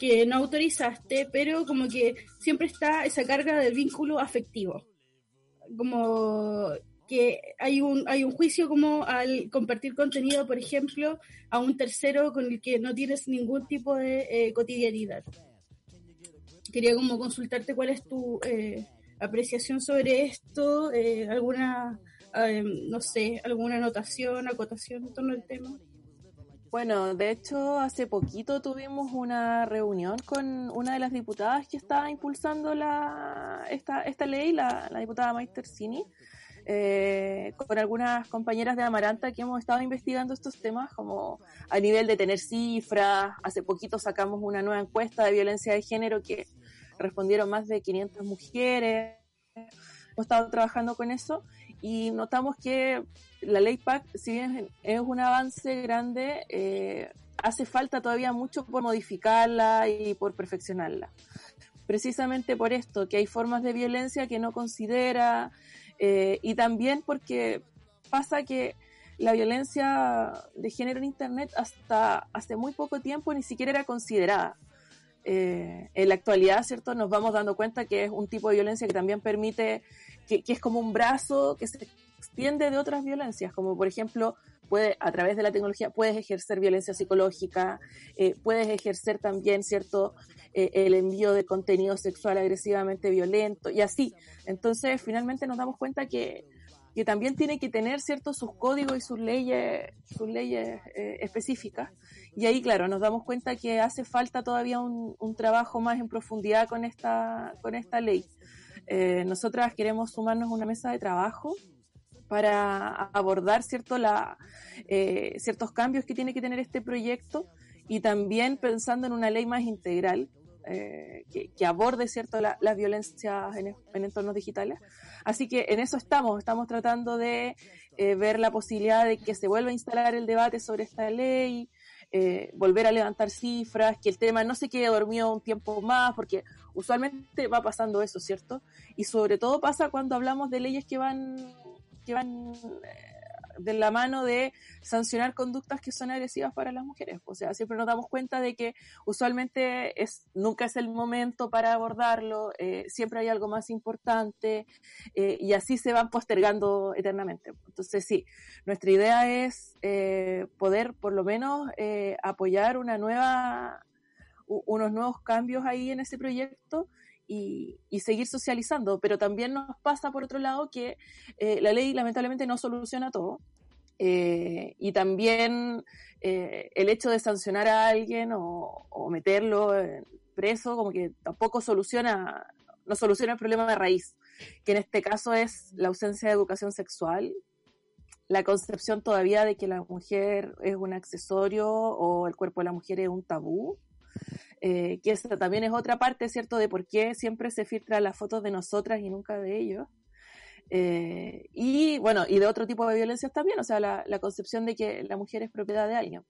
que no autorizaste, pero como que siempre está esa carga del vínculo afectivo. Como que hay un, hay un juicio como al compartir contenido, por ejemplo, a un tercero con el que no tienes ningún tipo de eh, cotidianidad. Quería como consultarte cuál es tu apreciación sobre esto, eh, alguna, eh, no sé, alguna anotación, acotación en torno al tema. Bueno, de hecho, hace poquito tuvimos una reunión con una de las diputadas que está impulsando la, esta, esta ley, la, la diputada Maister Cini, eh, con algunas compañeras de Amaranta que hemos estado investigando estos temas, como a nivel de tener cifras. Hace poquito sacamos una nueva encuesta de violencia de género que respondieron más de 500 mujeres. Hemos estado trabajando con eso y notamos que la ley PAC, si bien es un avance grande, eh, hace falta todavía mucho por modificarla y por perfeccionarla. Precisamente por esto, que hay formas de violencia que no considera eh, y también porque pasa que la violencia de género en Internet hasta hace muy poco tiempo ni siquiera era considerada. Eh, en la actualidad, ¿cierto? Nos vamos dando cuenta que es un tipo de violencia que también permite, que, es como un brazo que se extiende de otras violencias, como por ejemplo, puede, a través de la tecnología puedes ejercer violencia psicológica, eh, puedes ejercer también, ¿cierto? Eh, el envío de contenido sexual agresivamente violento y así. Entonces, finalmente nos damos cuenta que, que también tiene que tener, ¿cierto? Sus códigos y sus leyes, sus leyes específicas y ahí, claro, nos damos cuenta que hace falta todavía un, trabajo más en profundidad con esta, con esta ley. Eh, nosotras queremos sumarnos a una mesa de trabajo para abordar cierto, la, eh, ciertos cambios que tiene que tener este proyecto y también pensando en una ley más integral eh, que, aborde cierto las violencias en, entornos digitales. Así que en eso estamos, estamos tratando de eh, ver la posibilidad de que se vuelva a instalar el debate sobre esta ley, eh, volver a levantar cifras, que el tema no se quede dormido un tiempo más, porque usualmente va pasando eso, ¿cierto? Y sobre todo pasa cuando hablamos de leyes que van, que van de la mano de sancionar conductas que son agresivas para las mujeres. O sea, siempre nos damos cuenta de que usualmente es, nunca es el momento para abordarlo, eh, siempre hay algo más importante eh, y así se van postergando eternamente. Entonces, sí, nuestra idea es eh, poder por lo menos apoyar una nueva unos nuevos cambios ahí en ese proyecto y, seguir socializando. Pero también nos pasa, por otro lado, que eh, la ley lamentablemente no soluciona todo. Eh, y también eh, el hecho de sancionar a alguien o, meterlo preso, como que tampoco soluciona, no soluciona el problema de raíz, que en este caso es la ausencia de educación sexual, la concepción todavía de que la mujer es un accesorio o el cuerpo de la mujer es un tabú. Eh, que esa también es otra parte, ¿cierto?, de por qué siempre se filtran las fotos de nosotras y nunca de ellos. Eh, y bueno, y de otro tipo de violencias también, o sea, la, concepción de que la mujer es propiedad de alguien.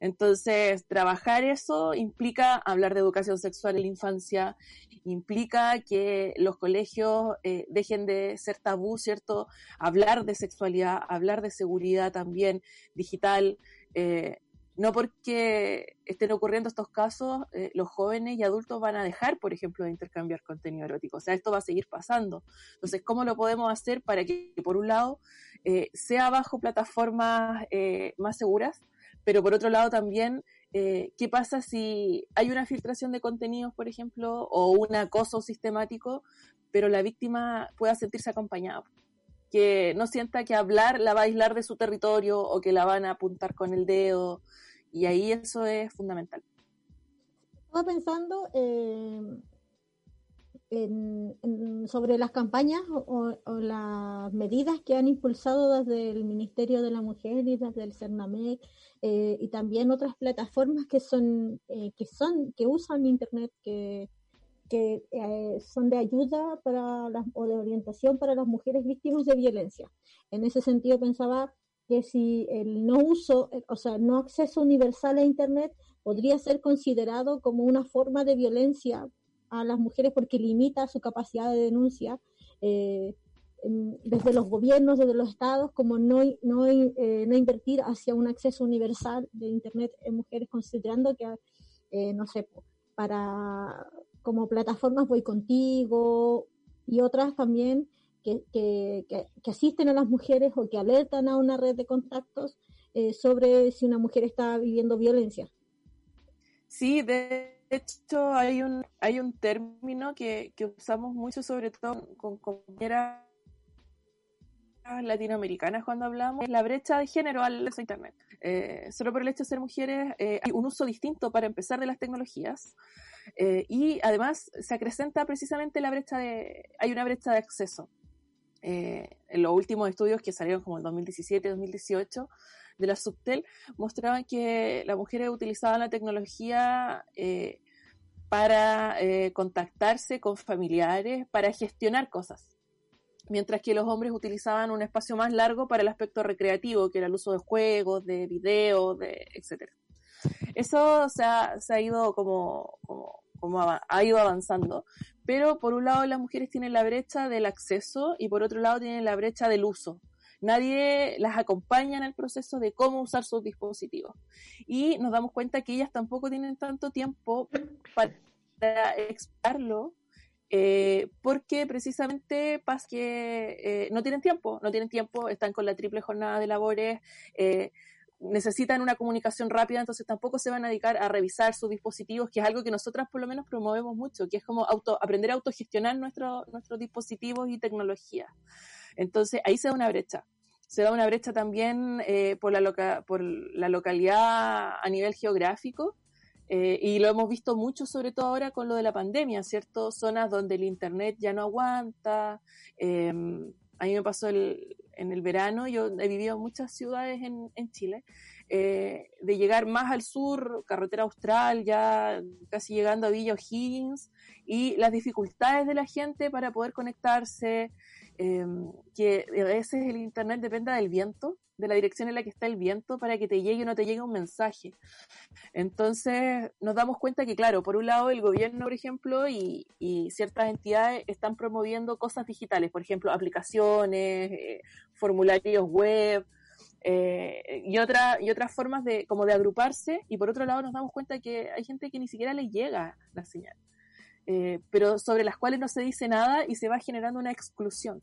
Entonces, trabajar eso implica hablar de educación sexual en la infancia, implica que los colegios eh, dejen de ser tabú, ¿cierto? Hablar de sexualidad, hablar de seguridad también digital, no porque estén ocurriendo estos casos, eh, los jóvenes y adultos van a dejar, por ejemplo, de intercambiar contenido erótico. O sea, esto va a seguir pasando. Entonces, ¿cómo lo podemos hacer para que, por un lado, eh, sea bajo plataformas eh, más seguras, pero por otro lado también, ¿qué pasa si hay una filtración de contenidos, por ejemplo, o un acoso sistemático, pero la víctima pueda sentirse acompañada? Que no sienta que hablar la va a aislar de su territorio o que la van a apuntar con el dedo. Y ahí eso es fundamental. Estaba pensando eh, sobre las campañas o, las medidas que han impulsado desde el Ministerio de la Mujer y desde el CERNAMEC eh, y también otras plataformas que son, eh, que son, que usan Internet, que que eh, son de ayuda para las, o de orientación para las mujeres víctimas de violencia. En ese sentido pensaba que si el no uso, eh, o sea, no acceso universal a Internet podría ser considerado como una forma de violencia a las mujeres porque limita su capacidad de denuncia eh, desde los gobiernos, desde los estados, como no, no, no invertir hacia un acceso universal de Internet en mujeres, considerando que, no sé, para como plataformas Voy Contigo y otras también que, que, que, asisten a las mujeres o que alertan a una red de contactos eh, sobre si una mujer está viviendo violencia. Sí, de hecho hay un, hay un término que, que usamos mucho, sobre todo con compañeras latinoamericanas cuando hablamos, es la brecha de género al Internet. Eh, solo por el hecho de ser mujeres eh, hay un uso distinto para empezar de las tecnologías. Eh, y además se acrecenta precisamente la brecha de, hay una brecha de acceso. Eh, en los últimos estudios que salieron como en 2017-2018 de la Subtel mostraban que las mujeres utilizaban la tecnología eh, para contactarse con familiares, para gestionar cosas mientras que los hombres utilizaban un espacio más largo para el aspecto recreativo, que era el uso de juegos, de videos, de etcétera. Eso se ha, ido como, como, ha ido avanzando, pero por un lado las mujeres tienen la brecha del acceso y por otro lado tienen la brecha del uso. Nadie las acompaña en el proceso de cómo usar sus dispositivos. Y nos damos cuenta que ellas tampoco tienen tanto tiempo para explicarlo eh, porque precisamente pasa que eh, no tienen tiempo, no tienen tiempo, están con la triple jornada de labores, eh, necesitan una comunicación rápida, entonces tampoco se van a dedicar a revisar sus dispositivos, que es algo que nosotras por lo menos promovemos mucho, que es como auto, aprender a autogestionar nuestro, nuestros dispositivos y tecnología. Entonces ahí se da una brecha. Se da una brecha también eh, por, la por la localidad a nivel geográfico, eh, y lo hemos visto mucho, sobre todo ahora con lo de la pandemia, ¿cierto? Zonas donde el Internet ya no aguanta. Eh, a mí me pasó el, en el verano, yo he vivido en muchas ciudades en, en Chile, eh, de llegar más al sur, carretera austral, ya casi llegando a Villa O'Higgins, y las dificultades de la gente para poder conectarse, eh, que a veces el Internet dependa del viento, de la dirección en la que está el viento, para que te llegue o no te llegue un mensaje. Entonces nos damos cuenta que, claro, por un lado el gobierno, por ejemplo, y, ciertas entidades están promoviendo cosas digitales, por ejemplo, aplicaciones, eh, formularios web, eh, y, otra, y otras formas de, como de agruparse, y por otro lado nos damos cuenta que hay gente que ni siquiera le llega la señal, eh, pero sobre las cuales no se dice nada y se va generando una exclusión.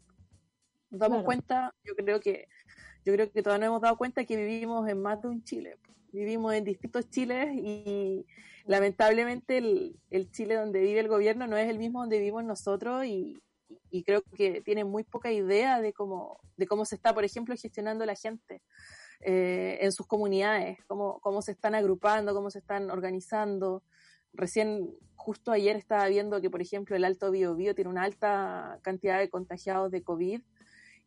Nos damos Claro. cuenta, yo creo que yo creo que todavía no hemos dado cuenta que vivimos en más de un Chile. Vivimos en distintos Chiles y lamentablemente el, el Chile donde vive el gobierno no es el mismo donde vivimos nosotros y, y creo que tiene muy poca idea de cómo, de cómo se está, por ejemplo, gestionando la gente eh, en sus comunidades, cómo, cómo se están agrupando, cómo se están organizando. Recién, justo ayer estaba viendo que, por ejemplo, el Alto Biobío tiene una alta cantidad de contagiados de COVID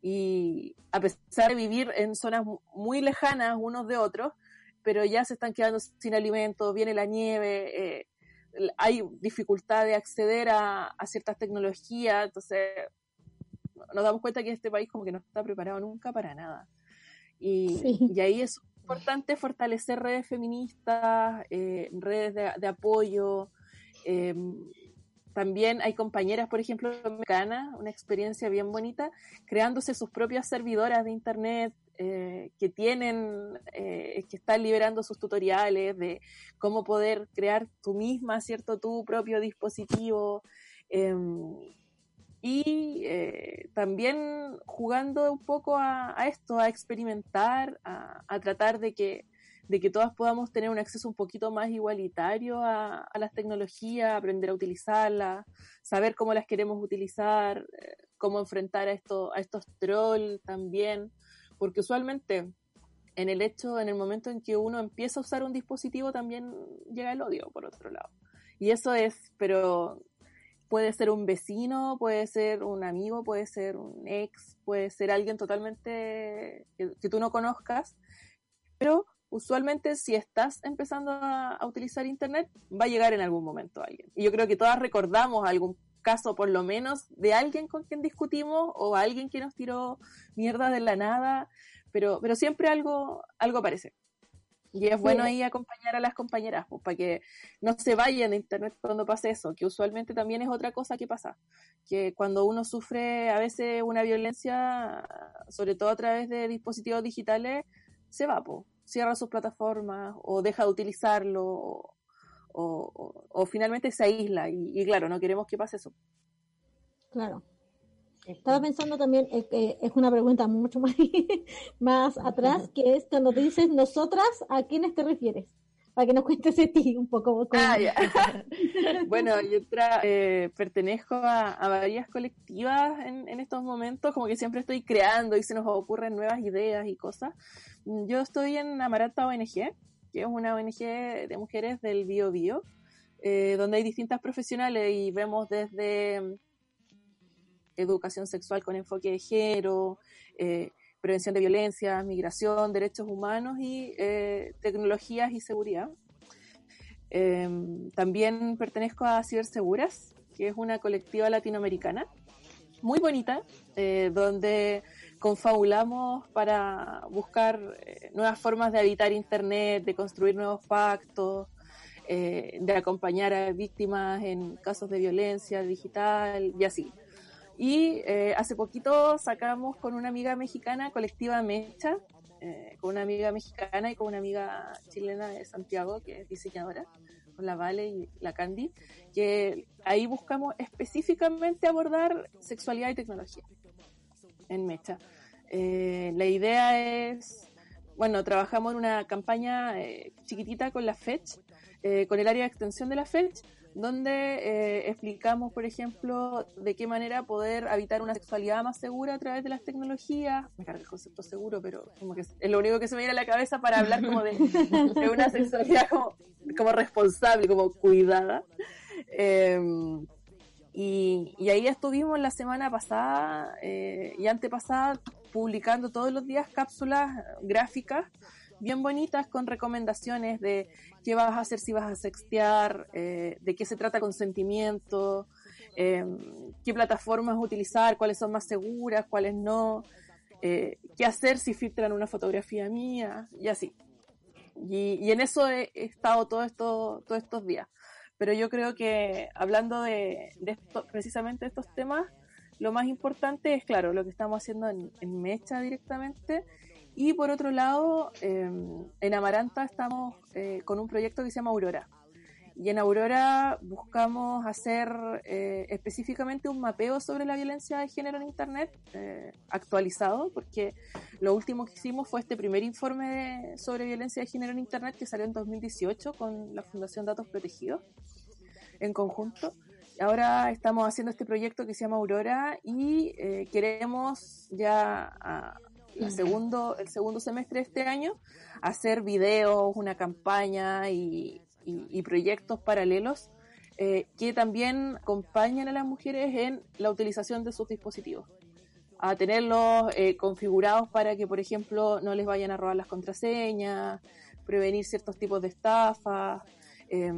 y a pesar de vivir en zonas mu- muy lejanas unos de otros, pero ya se están quedando sin alimentos, viene la nieve, eh, hay dificultad de acceder a, a ciertas tecnologías, entonces nos damos cuenta que este país como que no está preparado nunca para nada. Y, Sí. y ahí es importante fortalecer redes feministas, eh, redes de, apoyo. eh, también hay compañeras, por ejemplo, mexicanas, una experiencia bien bonita, creándose sus propias servidoras de internet eh, que tienen, eh, que están liberando sus tutoriales de cómo poder crear tú misma, ¿cierto? Tu propio dispositivo. em, y eh, también jugando un poco a, esto, a experimentar, a, tratar de que, de que todas podamos tener un acceso un poquito más igualitario a, a las tecnologías, aprender a utilizarlas, saber cómo las queremos utilizar, eh, cómo enfrentar a, esto, a estos trolls también, porque usualmente en el hecho, en el momento en que uno empieza a usar un dispositivo, también llega el odio, por otro lado. Y eso es, pero puede ser un vecino, puede ser un amigo, puede ser un ex, puede ser alguien totalmente que, tú no conozcas, pero usualmente si estás empezando a, a, utilizar Internet, va a llegar en algún momento alguien. Y yo creo que todas recordamos algún caso, por lo menos, de alguien con quien discutimos o alguien que nos tiró mierda de la nada, pero, pero siempre algo, algo aparece. Y es bueno ahí acompañar a las compañeras, pues, para que no se vayan de internet cuando pase eso, que usualmente también es otra cosa que pasa, que cuando uno sufre a veces una violencia, sobre todo a través de dispositivos digitales, se va, pues, cierra sus plataformas o deja de utilizarlo o, o, o finalmente se aísla y, y, claro, no queremos que pase eso. Claro. Estaba pensando también, eh, que es una pregunta mucho más, más atrás, que es cuando te dices nosotras, ¿a quiénes te refieres? Para que nos cuentes de ti un poco. Ah, ya. bueno, yo eh, pertenezco a, a, varias colectivas en, en, estos momentos, como que siempre estoy creando y se nos ocurren nuevas ideas y cosas. Yo estoy en Amaranta ONG, que es una ONG de mujeres del Bio Bio, eh, donde hay distintas profesionales y vemos desde educación sexual con enfoque de género, eh, prevención de violencia, migración, derechos humanos y eh, tecnologías y seguridad. Eh, también pertenezco a Ciberseguras, que es una colectiva latinoamericana muy bonita, eh, donde confabulamos para buscar nuevas formas de habitar Internet, de construir nuevos pactos, de acompañar a víctimas en casos de violencia digital y así. Y eh, hace poquito sacamos con una amiga mexicana, colectiva Mecha, eh, con una amiga mexicana y con una amiga chilena de Santiago, que es diseñadora, con la Vale y la Candy, que ahí buscamos específicamente abordar sexualidad y tecnología en Mecha. Eh, la idea es, bueno, trabajamos en una campaña eh, chiquitita con la FETCH, eh, con el área de extensión de la FETCH, donde eh, explicamos, por ejemplo, de qué manera poder habitar una sexualidad más segura a través de las tecnologías. Me carga el concepto seguro, pero como que es lo único que se me viene a la cabeza para hablar como de, de una sexualidad como, como, responsable, como cuidada. Eh, Y, y ahí estuvimos la semana pasada eh, y antepasada publicando todos los días cápsulas gráficas bien bonitas con recomendaciones de qué vas a hacer si vas a sextear, eh, de qué se trata consentimiento, eh, qué plataformas utilizar, cuáles son más seguras, cuáles no, eh, qué hacer si filtran una fotografía mía y así. Y, y en eso he, he estado todo esto, todos estos días. Pero yo creo que hablando de, de esto, precisamente de estos temas, lo más importante es, claro, lo que estamos haciendo en, en Mecha directamente y por otro lado, eh, en Amaranta estamos eh, con un proyecto que se llama Aurora. Y en Aurora buscamos hacer eh, específicamente un mapeo sobre la violencia de género en Internet eh, actualizado, porque lo último que hicimos fue este primer informe de, sobre violencia de género en Internet que salió en 2018 con la Fundación Datos Protegidos en conjunto. Ahora estamos haciendo este proyecto que se llama Aurora y eh, queremos ya el segundo, el segundo semestre de este año, hacer videos, una campaña y, y, y proyectos paralelos eh, que también acompañan a las mujeres en la utilización de sus dispositivos. A tenerlos eh, configurados para que, por ejemplo, no les vayan a robar las contraseñas, prevenir ciertos tipos de estafas, eh,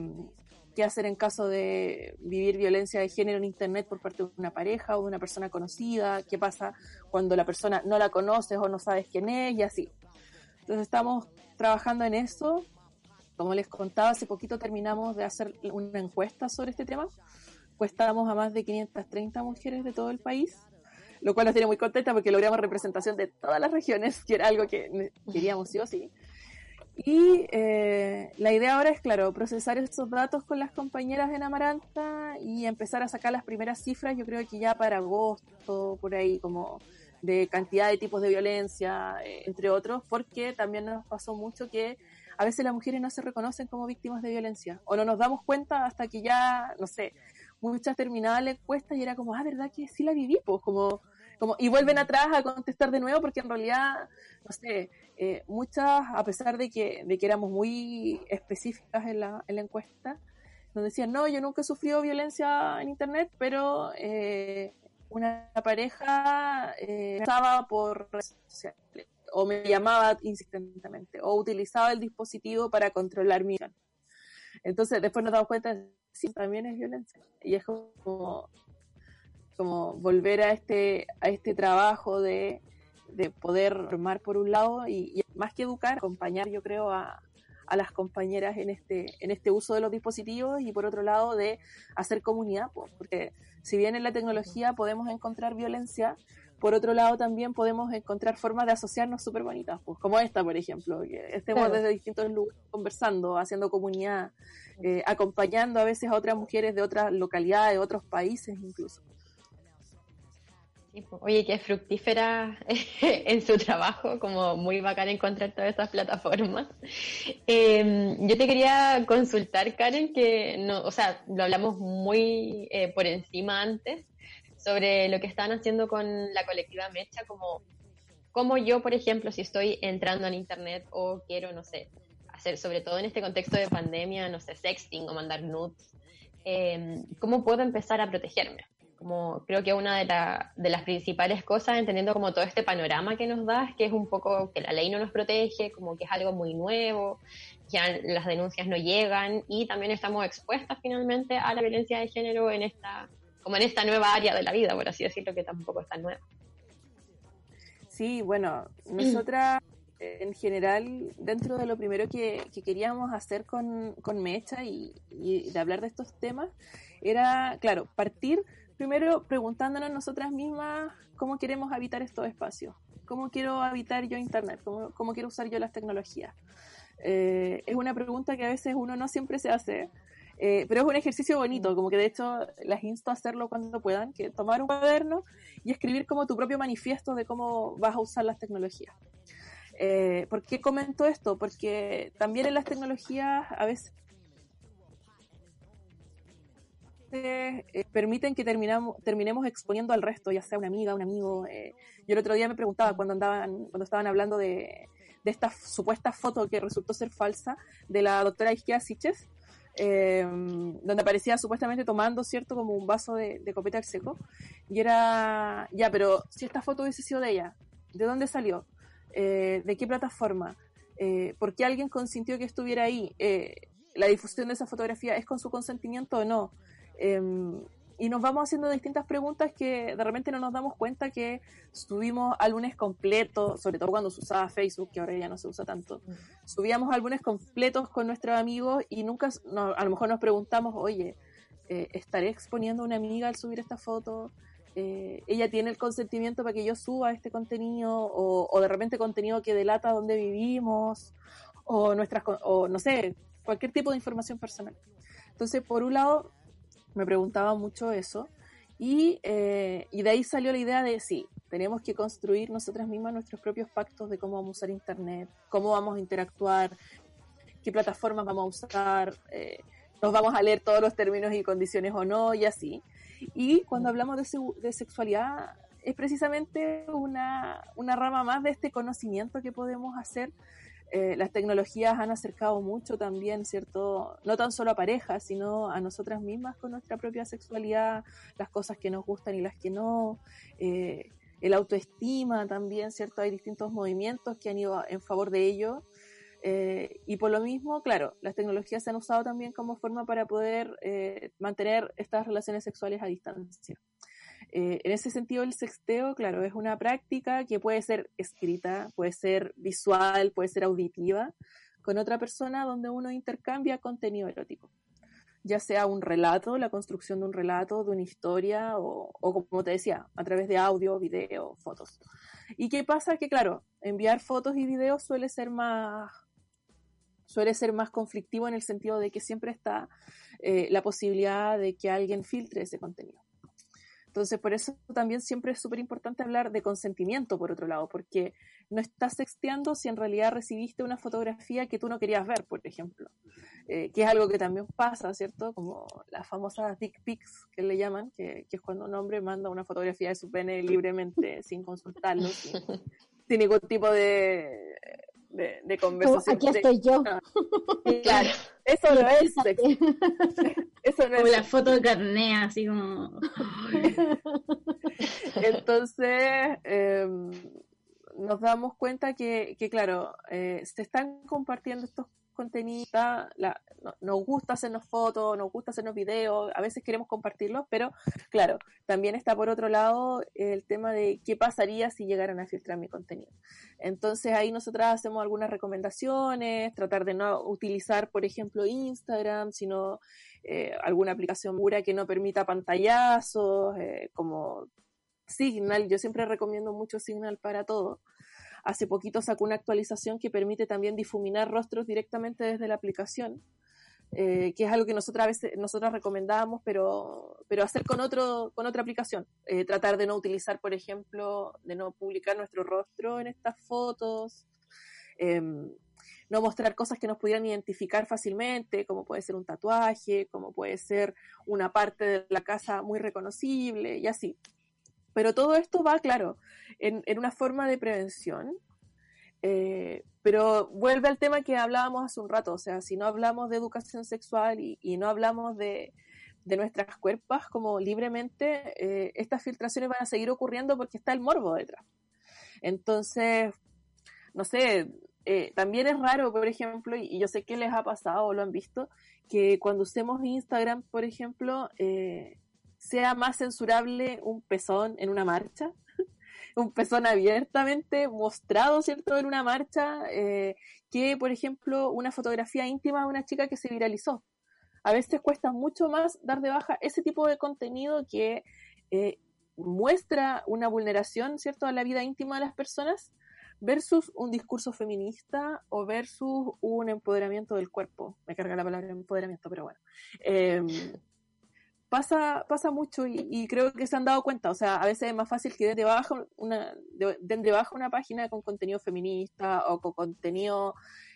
qué hacer en caso de vivir violencia de género en Internet por parte de una pareja o de una persona conocida, qué pasa cuando la persona no la conoces o no sabes quién es y así. Entonces estamos trabajando en eso. Como les contaba, hace poquito terminamos de hacer una encuesta sobre este tema. Estábamos a más de 530 mujeres de todo el país, lo cual nos tiene muy contenta porque logramos representación de todas las regiones, que era algo que queríamos sí o sí. Y eh, la idea ahora es, claro, procesar esos datos con las compañeras en Amaranta y empezar a sacar las primeras cifras, yo creo que ya para agosto, por ahí, como de cantidad de tipos de violencia, eh, entre otros, porque también nos pasó mucho que a veces las mujeres no se reconocen como víctimas de violencia o no nos damos cuenta hasta que ya, no sé, muchas terminaban la encuesta y era como, ah, ¿verdad que sí la viví? Pues como, y vuelven atrás a contestar de nuevo porque en realidad, no sé, eh, muchas, a pesar de que, de que éramos muy específicas en la, en la encuesta, nos decían, no, yo nunca he sufrido violencia en Internet, pero eh, una pareja eh, estaba por redes sociales, o me llamaba insistentemente, o utilizaba el dispositivo para controlar mi. Entonces, después nos damos cuenta, sí, también es violencia. Y es como, como volver a este, a este trabajo de, de poder formar por un lado y, y, más que educar, acompañar, yo creo, a, a, las compañeras en este, en este uso de los dispositivos y por otro lado de hacer comunidad, pues, porque si bien en la tecnología podemos encontrar violencia, por otro lado también podemos encontrar formas de asociarnos súper bonitas, pues como esta, por ejemplo, que estemos claro. desde distintos lugares conversando, haciendo comunidad, eh, acompañando a veces a otras mujeres de otras localidades, de otros países incluso. Oye, qué fructífera en su trabajo, como muy bacán encontrar todas estas plataformas. Eh, yo te quería consultar, Karen, que no, o sea, lo hablamos muy eh, por encima antes, sobre lo que están haciendo con la colectiva Mecha, como, como yo, por ejemplo, si estoy entrando en Internet o quiero, no sé, hacer, sobre todo en este contexto de pandemia, no sé, sexting o mandar nudes, eh, ¿cómo puedo empezar a protegerme? Como creo que una de, la, de, las principales cosas, entendiendo como todo este panorama que nos da, es que es un poco que la ley no nos protege, como que es algo muy nuevo, ya las denuncias no llegan y también estamos expuestas finalmente a la violencia de género en esta como en esta nueva área de la vida, por así decirlo, que tampoco es tan nueva. Sí, bueno, nosotras en general, dentro de lo primero que, que queríamos hacer con, con Mecha y, y, de hablar de estos temas, era, claro, partir primero preguntándonos nosotras mismas cómo queremos habitar estos espacios, cómo quiero habitar yo Internet, cómo, cómo quiero usar yo las tecnologías. Eh, es una pregunta que a veces uno no siempre se hace, eh, pero es un ejercicio bonito, como que de hecho las insto a hacerlo cuando puedan, que tomar un cuaderno y escribir como tu propio manifiesto de cómo vas a usar las tecnologías. Eh, ¿Por qué comento esto? Porque también en las tecnologías a veces eh, permiten que terminemos exponiendo al resto, ya sea una amiga, un amigo. Eh, yo el otro día me preguntaba cuando estaban hablando de, de esta supuesta foto que resultó ser falsa de la doctora Isquia Siches, eh, donde aparecía supuestamente tomando, ¿cierto? Como un vaso de, de copete al seco. Y era, ya, pero si esta foto hubiese sido de ella, ¿de dónde salió? Eh, ¿De qué plataforma? Eh, ¿Por qué alguien consintió que estuviera ahí? ¿La difusión de esa fotografía es con su consentimiento o no? Em, y nos vamos haciendo distintas preguntas que de repente no nos damos cuenta que subimos álbumes completos, sobre todo cuando se usaba Facebook, que ahora ya no se usa tanto. Subíamos álbumes completos con nuestros amigos y nunca, no, a lo mejor nos preguntamos, oye, eh, ¿estaré exponiendo a una amiga al subir esta foto? Eh, ella tiene el consentimiento para que yo suba este contenido o, o de repente contenido que delata dónde vivimos o nuestras o no sé cualquier tipo de información personal entonces por un lado me preguntaba mucho eso. Y, eh, y, de ahí salió la idea de, sí, tenemos que construir nosotras mismas nuestros propios pactos de cómo vamos a usar Internet, cómo vamos a interactuar, qué plataformas vamos a usar, eh, nos vamos a leer todos los términos y condiciones o no, y así. Y cuando hablamos de, de sexualidad, es precisamente una, una rama más de este conocimiento que podemos hacer eh, las tecnologías han acercado mucho también, ¿cierto? No tan solo a parejas, sino a nosotras mismas con nuestra propia sexualidad, las cosas que nos gustan y las que no, eh, el autoestima también, ¿cierto? Hay distintos movimientos que han ido en favor de ello. Eh, y por lo mismo, claro, las tecnologías se han usado también como forma para poder mantener estas relaciones sexuales a distancia. Eh, en ese sentido, el sexteo, claro, es una práctica que puede ser escrita, puede ser visual, puede ser auditiva, con otra persona donde uno intercambia contenido erótico, ya sea un relato, la construcción de un relato, de una historia, o, como te decía, a través de audio, video, fotos. ¿Y qué pasa? Que claro, enviar fotos y videos suele ser más suele ser más conflictivo en el sentido de que siempre está eh, la posibilidad de que alguien filtre ese contenido. Entonces, por eso también siempre es súper importante hablar de consentimiento, por otro lado, porque no estás sexteando si en realidad recibiste una fotografía que tú no querías ver, por ejemplo, eh, que es algo que también pasa, ¿cierto? Como las famosas dick pics que le llaman, que, es cuando un hombre manda una fotografía de su pene libremente, sin consultarlo, sin, ningún tipo de, de, conversación. aquí estoy yo. claro, eso no es sexo. Eso no es la foto de carnea, así como. Entonces, em, nos damos cuenta que, que claro, eh, se están compartiendo estos contenido, la, nos gusta hacernos fotos, nos gusta hacernos videos, a veces queremos compartirlos, pero claro, también está por otro lado el tema de qué pasaría si llegaran a filtrar mi contenido. Entonces ahí nosotras hacemos algunas recomendaciones, tratar de no utilizar, por ejemplo, Instagram, sino eh, alguna aplicación pura que no permita pantallazos, eh, como Signal, yo siempre recomiendo mucho Signal para todo Hace poquito sacó una actualización que permite también difuminar rostros directamente desde la aplicación, eh, que es algo que nosotras a veces nosotras recomendábamos, pero, pero hacer con otro con otra aplicación. Eh, tratar de no utilizar, por ejemplo, de no publicar nuestro rostro en estas fotos. Em, no mostrar cosas que nos pudieran identificar fácilmente, como puede ser un tatuaje, como puede ser una parte de la casa muy reconocible y así. Pero todo esto va, claro, en, una forma de prevención. Eh, pero vuelve al tema que hablábamos hace un rato, o sea, si no hablamos de educación sexual y, no hablamos de, nuestras cuerpos como libremente, eh, estas filtraciones van a seguir ocurriendo porque está el morbo detrás. Entonces, no sé, eh, también es raro, por ejemplo, y, yo sé que les ha pasado o lo han visto, que cuando usemos Instagram, por ejemplo, sea más censurable un pezón en una marcha un pezón abiertamente mostrado, ¿cierto?, en una marcha, eh, que, por ejemplo, una fotografía íntima de una chica que se viralizó. A veces cuesta mucho más dar de baja ese tipo de contenido que eh, muestra una vulneración, ¿cierto?, a la vida íntima de las personas versus un discurso feminista o versus un empoderamiento del cuerpo. Me carga la palabra empoderamiento, pero bueno. Em, pasa, pasa mucho y, creo que se han dado cuenta. O sea, a veces es más fácil que den de baja una, de, una página con contenido feminista o con contenido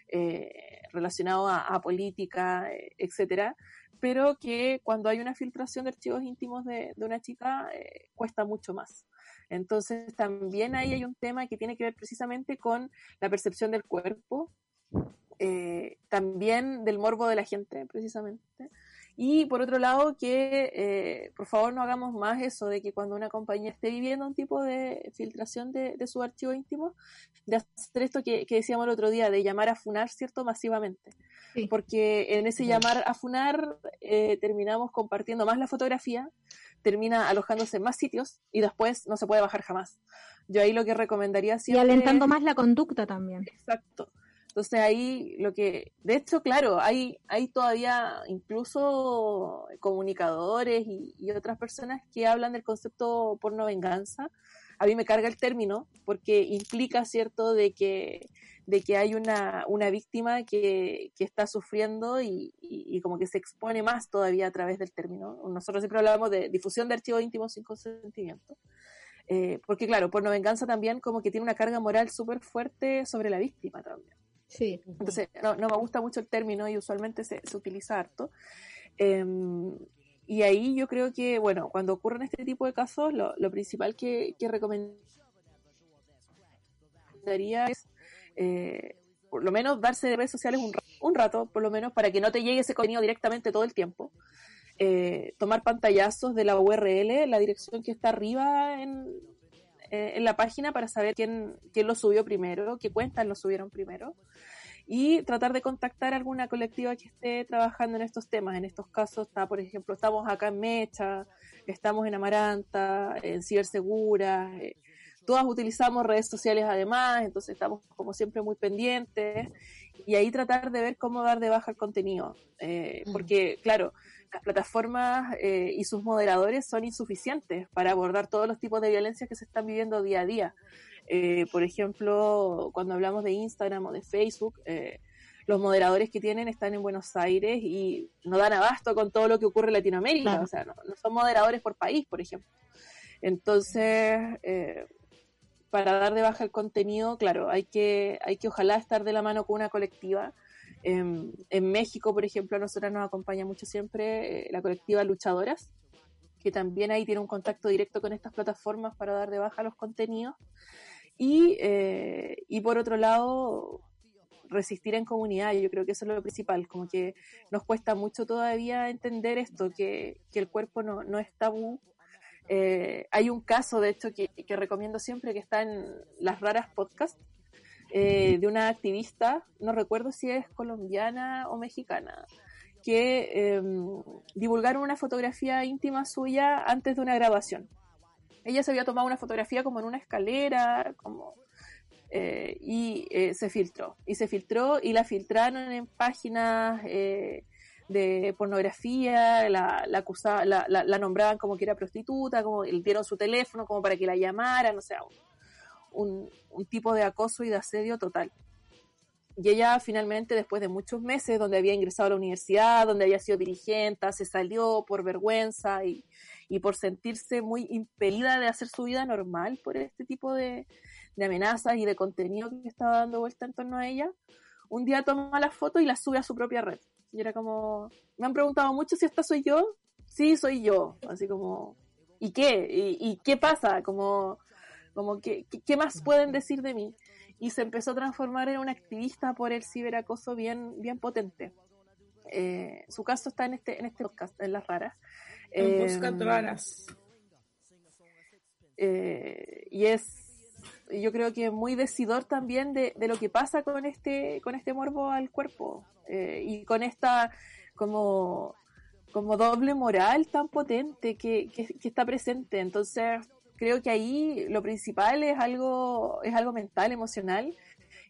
eh, relacionado a, política, etcétera, pero que cuando hay una filtración de archivos íntimos de, una chica eh, cuesta mucho más. Entonces también ahí hay un tema que tiene que ver precisamente con la percepción del cuerpo, eh, también del morbo de la gente, precisamente. Y por otro lado, que eh, por favor no hagamos más eso de que cuando una compañía esté viviendo un tipo de filtración de, de su archivo íntimo, de hacer esto que, que, decíamos el otro día, de llamar a funar, ¿cierto? Masivamente. Sí. Porque en ese llamar a funar eh, terminamos compartiendo más la fotografía, termina alojándose en más sitios y después no se puede bajar jamás. Yo ahí lo que recomendaría siempre... Y alentando más la conducta también. Exacto. Entonces ahí lo que, de hecho, claro, hay, hay todavía incluso comunicadores y, otras personas que hablan del concepto porno venganza. A mí me carga el término porque implica, ¿cierto?, de que, de que hay una, una víctima que, que está sufriendo y, y, y, como que se expone más todavía a través del término. Nosotros siempre hablamos de difusión de archivos íntimos sin consentimiento. Eh, porque claro, porno venganza también como que tiene una carga moral súper fuerte sobre la víctima también. Sí. Entonces, no, no, me gusta mucho el término y usualmente se, se utiliza harto. Eh, y ahí yo creo que, bueno, cuando ocurren este tipo de casos, lo, lo principal que, que, recomendaría es, eh, por lo menos, darse de redes sociales un, un, rato, por lo menos, para que no te llegue ese contenido directamente todo el tiempo. Eh, tomar pantallazos de la URL, la dirección que está arriba en, eh, en la página para saber quién, quién lo subió primero, qué cuentas lo subieron primero y tratar de contactar a alguna colectiva que esté trabajando en estos temas. En estos casos está, por ejemplo, estamos acá en Mecha, estamos en Amaranta, en Cibersegura, eh, todas utilizamos redes sociales además, entonces estamos como siempre muy pendientes y ahí tratar de ver cómo dar de baja el contenido, eh, porque claro, las plataformas eh, y sus moderadores son insuficientes para abordar todos los tipos de violencia que se están viviendo día a día. Eh, por ejemplo, cuando hablamos de Instagram o de Facebook, eh, los moderadores que tienen están en Buenos Aires y no dan abasto con todo lo que ocurre en Latinoamérica, claro. o sea, no, no, son moderadores por país, por ejemplo. Entonces, eh, para dar de baja el contenido, claro, hay que, hay que ojalá estar de la mano con una colectiva. En, en México, por ejemplo, a nosotros nos acompaña mucho siempre la colectiva Luchadoras, que también ahí tiene un contacto directo con estas plataformas para dar de baja los contenidos. Y, eh, y por otro lado, resistir en comunidad, yo creo que eso es lo principal, como que nos cuesta mucho todavía entender esto, que, que el cuerpo no, no es tabú. Eh, hay un caso, de hecho, que, recomiendo siempre, que está en las raras podcasts, eh, de una activista, no recuerdo si es colombiana o mexicana, que eh, divulgaron una fotografía íntima suya antes de una grabación ella se había tomado una fotografía como en una escalera, como eh, y se filtró. Y se filtró y la filtraron en páginas de pornografía, la, la, acusaba, la, la, la, nombraban como que era prostituta, como dieron su teléfono como para que la llamaran, o sea, un, un tipo de acoso y de asedio total. Y ella finalmente, después de muchos meses, donde había ingresado a la universidad, donde había sido dirigente, se salió por vergüenza y, y por sentirse muy impelida de hacer su vida normal por este tipo de, de amenazas y de contenido que estaba dando vuelta en torno a ella, un día toma la foto y la sube a su propia red. Y era como, me han preguntado mucho si esta soy yo. Sí, soy yo. Así como, ¿y qué? ¿Y, y qué pasa? Como, como ¿qué, ¿qué, más pueden decir de mí? Y se empezó a transformar en una activista por el ciberacoso bien, bien potente. Eh, su caso está en este, en este podcast, en Las Raras. En Buscando Raras. Eh, y es yo creo que muy decidor también de, de, lo que pasa con este con este morbo al cuerpo eh, y con esta como como doble moral tan potente que, que, que, está presente. Entonces creo que ahí lo principal es algo es algo mental emocional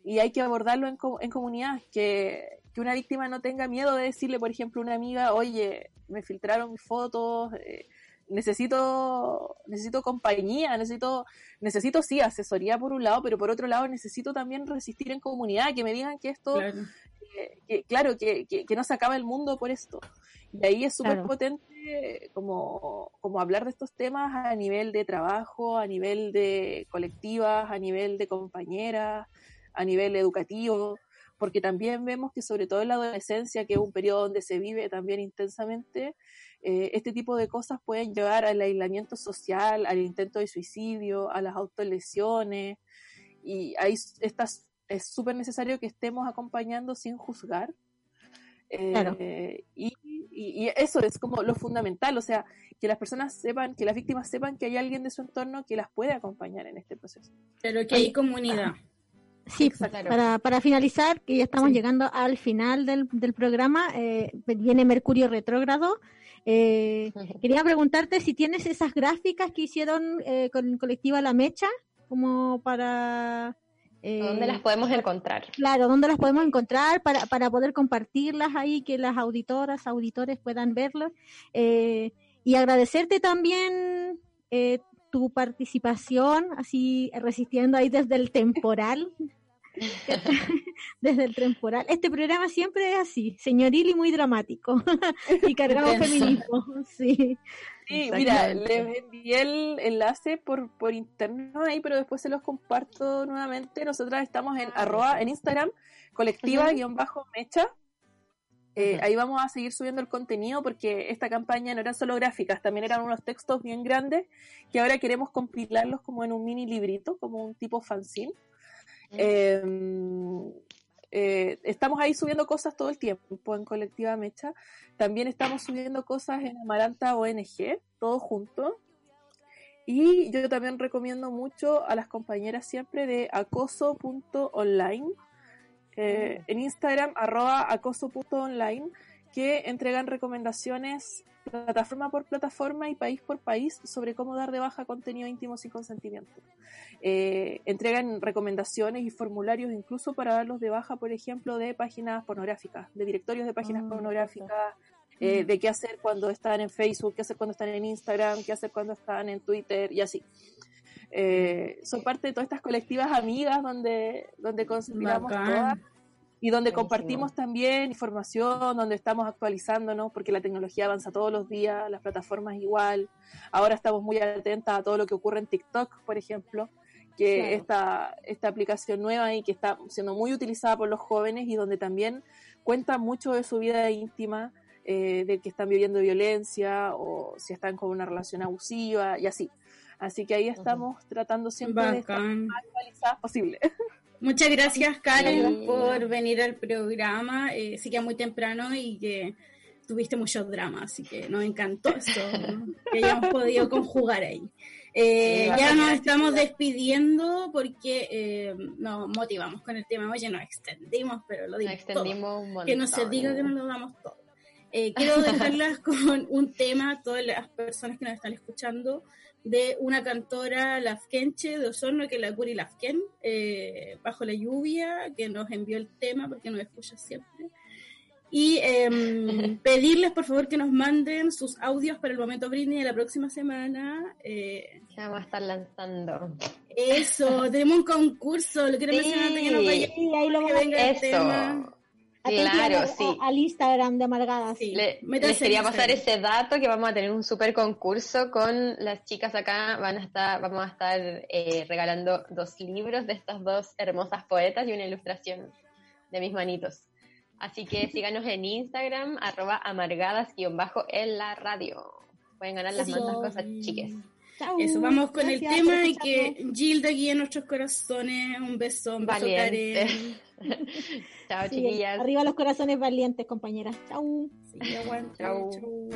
y hay que abordarlo en, en comunidad que, que una víctima no tenga miedo de decirle por ejemplo a una amiga oye me filtraron mis fotos eh, necesito, necesito compañía, necesito, necesito sí asesoría por un lado, pero por otro lado necesito también resistir en comunidad, que me digan que esto, claro, eh, que, claro que, que, que, no se acaba el mundo por esto. Y ahí es súper claro. potente como, como hablar de estos temas a nivel de trabajo, a nivel de colectivas, a nivel de compañeras, a nivel educativo, porque también vemos que sobre todo en la adolescencia, que es un periodo donde se vive también intensamente, eh, este tipo de cosas pueden llevar al aislamiento social, al intento de suicidio, a las autolesiones, y hay estas, es súper necesario que estemos acompañando sin juzgar. Claro. Eh, y, y- y eso es como lo fundamental, o sea, que las personas sepan, que las víctimas sepan que hay alguien de su entorno que las puede acompañar en este proceso. Pero que hay comunidad. Sí, Exacto. para, para finalizar, que ya estamos Sí. llegando al final del, del programa, eh, viene Mercurio retrógrado. Eh, quería preguntarte si tienes esas gráficas que hicieron eh, con colectiva La Mecha, como para... eh, ¿Dónde las podemos encontrar? Claro, ¿dónde las podemos encontrar para, para poder compartirlas ahí, que las auditoras, auditores puedan verlas? Y agradecerte también eh, tu participación, así resistiendo ahí desde el temporal. desde el temporal. Este programa siempre es así, señoril y muy dramático. y cargado de feminismo. Sí. Sí, mira, les envié el enlace por, por interno ahí, pero después se los comparto nuevamente. Nosotras estamos en arroba en Instagram, colectiva-mecha. Eh. Ahí vamos a seguir subiendo el contenido porque esta campaña no eran solo gráficas, también eran unos textos bien grandes que ahora queremos compilarlos como en un mini librito, como un tipo fanzine. Eh, eh, estamos ahí subiendo cosas todo el tiempo en Colectiva Mecha. También estamos subiendo cosas en Amaranta ONG, todo junto. Y yo también recomiendo mucho a las compañeras siempre de acoso.online, eh, en Instagram, arroba acoso.online, que entregan recomendaciones plataforma por plataforma y país por país sobre cómo dar de baja contenido íntimo sin consentimiento. Eh, entregan recomendaciones y formularios incluso para darlos de baja, por ejemplo, de páginas pornográficas, de directorios de páginas Ah, pornográficas, eh, de qué hacer cuando están en Facebook, qué hacer cuando están en Instagram, qué hacer cuando están en Twitter y así. Eh, son parte de todas estas colectivas amigas donde, donde todas y donde Buenísimo. compartimos también información, donde estamos actualizándonos, porque la tecnología avanza todos los días, las plataformas igual. Ahora estamos muy atentas a todo lo que ocurre en TikTok, por ejemplo, que Claro. esta, esta aplicación nueva y que está siendo muy utilizada por los jóvenes y donde también cuenta mucho de su vida íntima, eh, de que están viviendo violencia o si están con una relación abusiva y así. Así que ahí estamos tratando siempre de estar Bacán. más actualizadas posible. Muchas gracias, Karen, Sí. por venir al programa. Eh, sí que es muy temprano y que tuviste muchos dramas, así que nos encantó eso, ¿no? que hayamos podido conjugar ahí. Eh, Sí, ya bacán. nos estamos despidiendo porque eh, nos motivamos con el tema. Oye, nos extendimos, pero lo Nos dimos todo. extendimos un montón. Que no se diga que no lo damos todo. Eh, quiero dejarlas con un tema, todas las personas que nos están escuchando, de una cantora lafkenche de Osorno, que es la Curi Lafken, eh, Bajo la Lluvia, que nos envió el tema porque nos escucha siempre. Y em, pedirles, por favor, que nos manden sus audios para el momento Britney de la próxima semana. Eh, Ya vamos a estar lanzando. eso, tenemos un concurso, lo quiero Sí. mencionar antes que nos vaya. Sí, ahí lo que venga el tema. Claro, sí. al Instagram de Amargadas. Sí. Le- Métanse les quería pasar ese dato que vamos a tener un super concurso con las chicas acá. Van a estar, vamos a estar eh, regalando dos libros de estas dos hermosas poetas y una ilustración de mis manitos. Así que síganos en Instagram, arroba amargadas-en la radio. Pueden ganar las Sí. cosas, chiques. Eso, vamos con el tema y que. Gilda guíe nuestros corazones. Un beso, un beso, Valiente. Karen. Chao, Sí, chiquillas. arriba los corazones valientes, compañeras. Sí, aguante. Chau. Chau.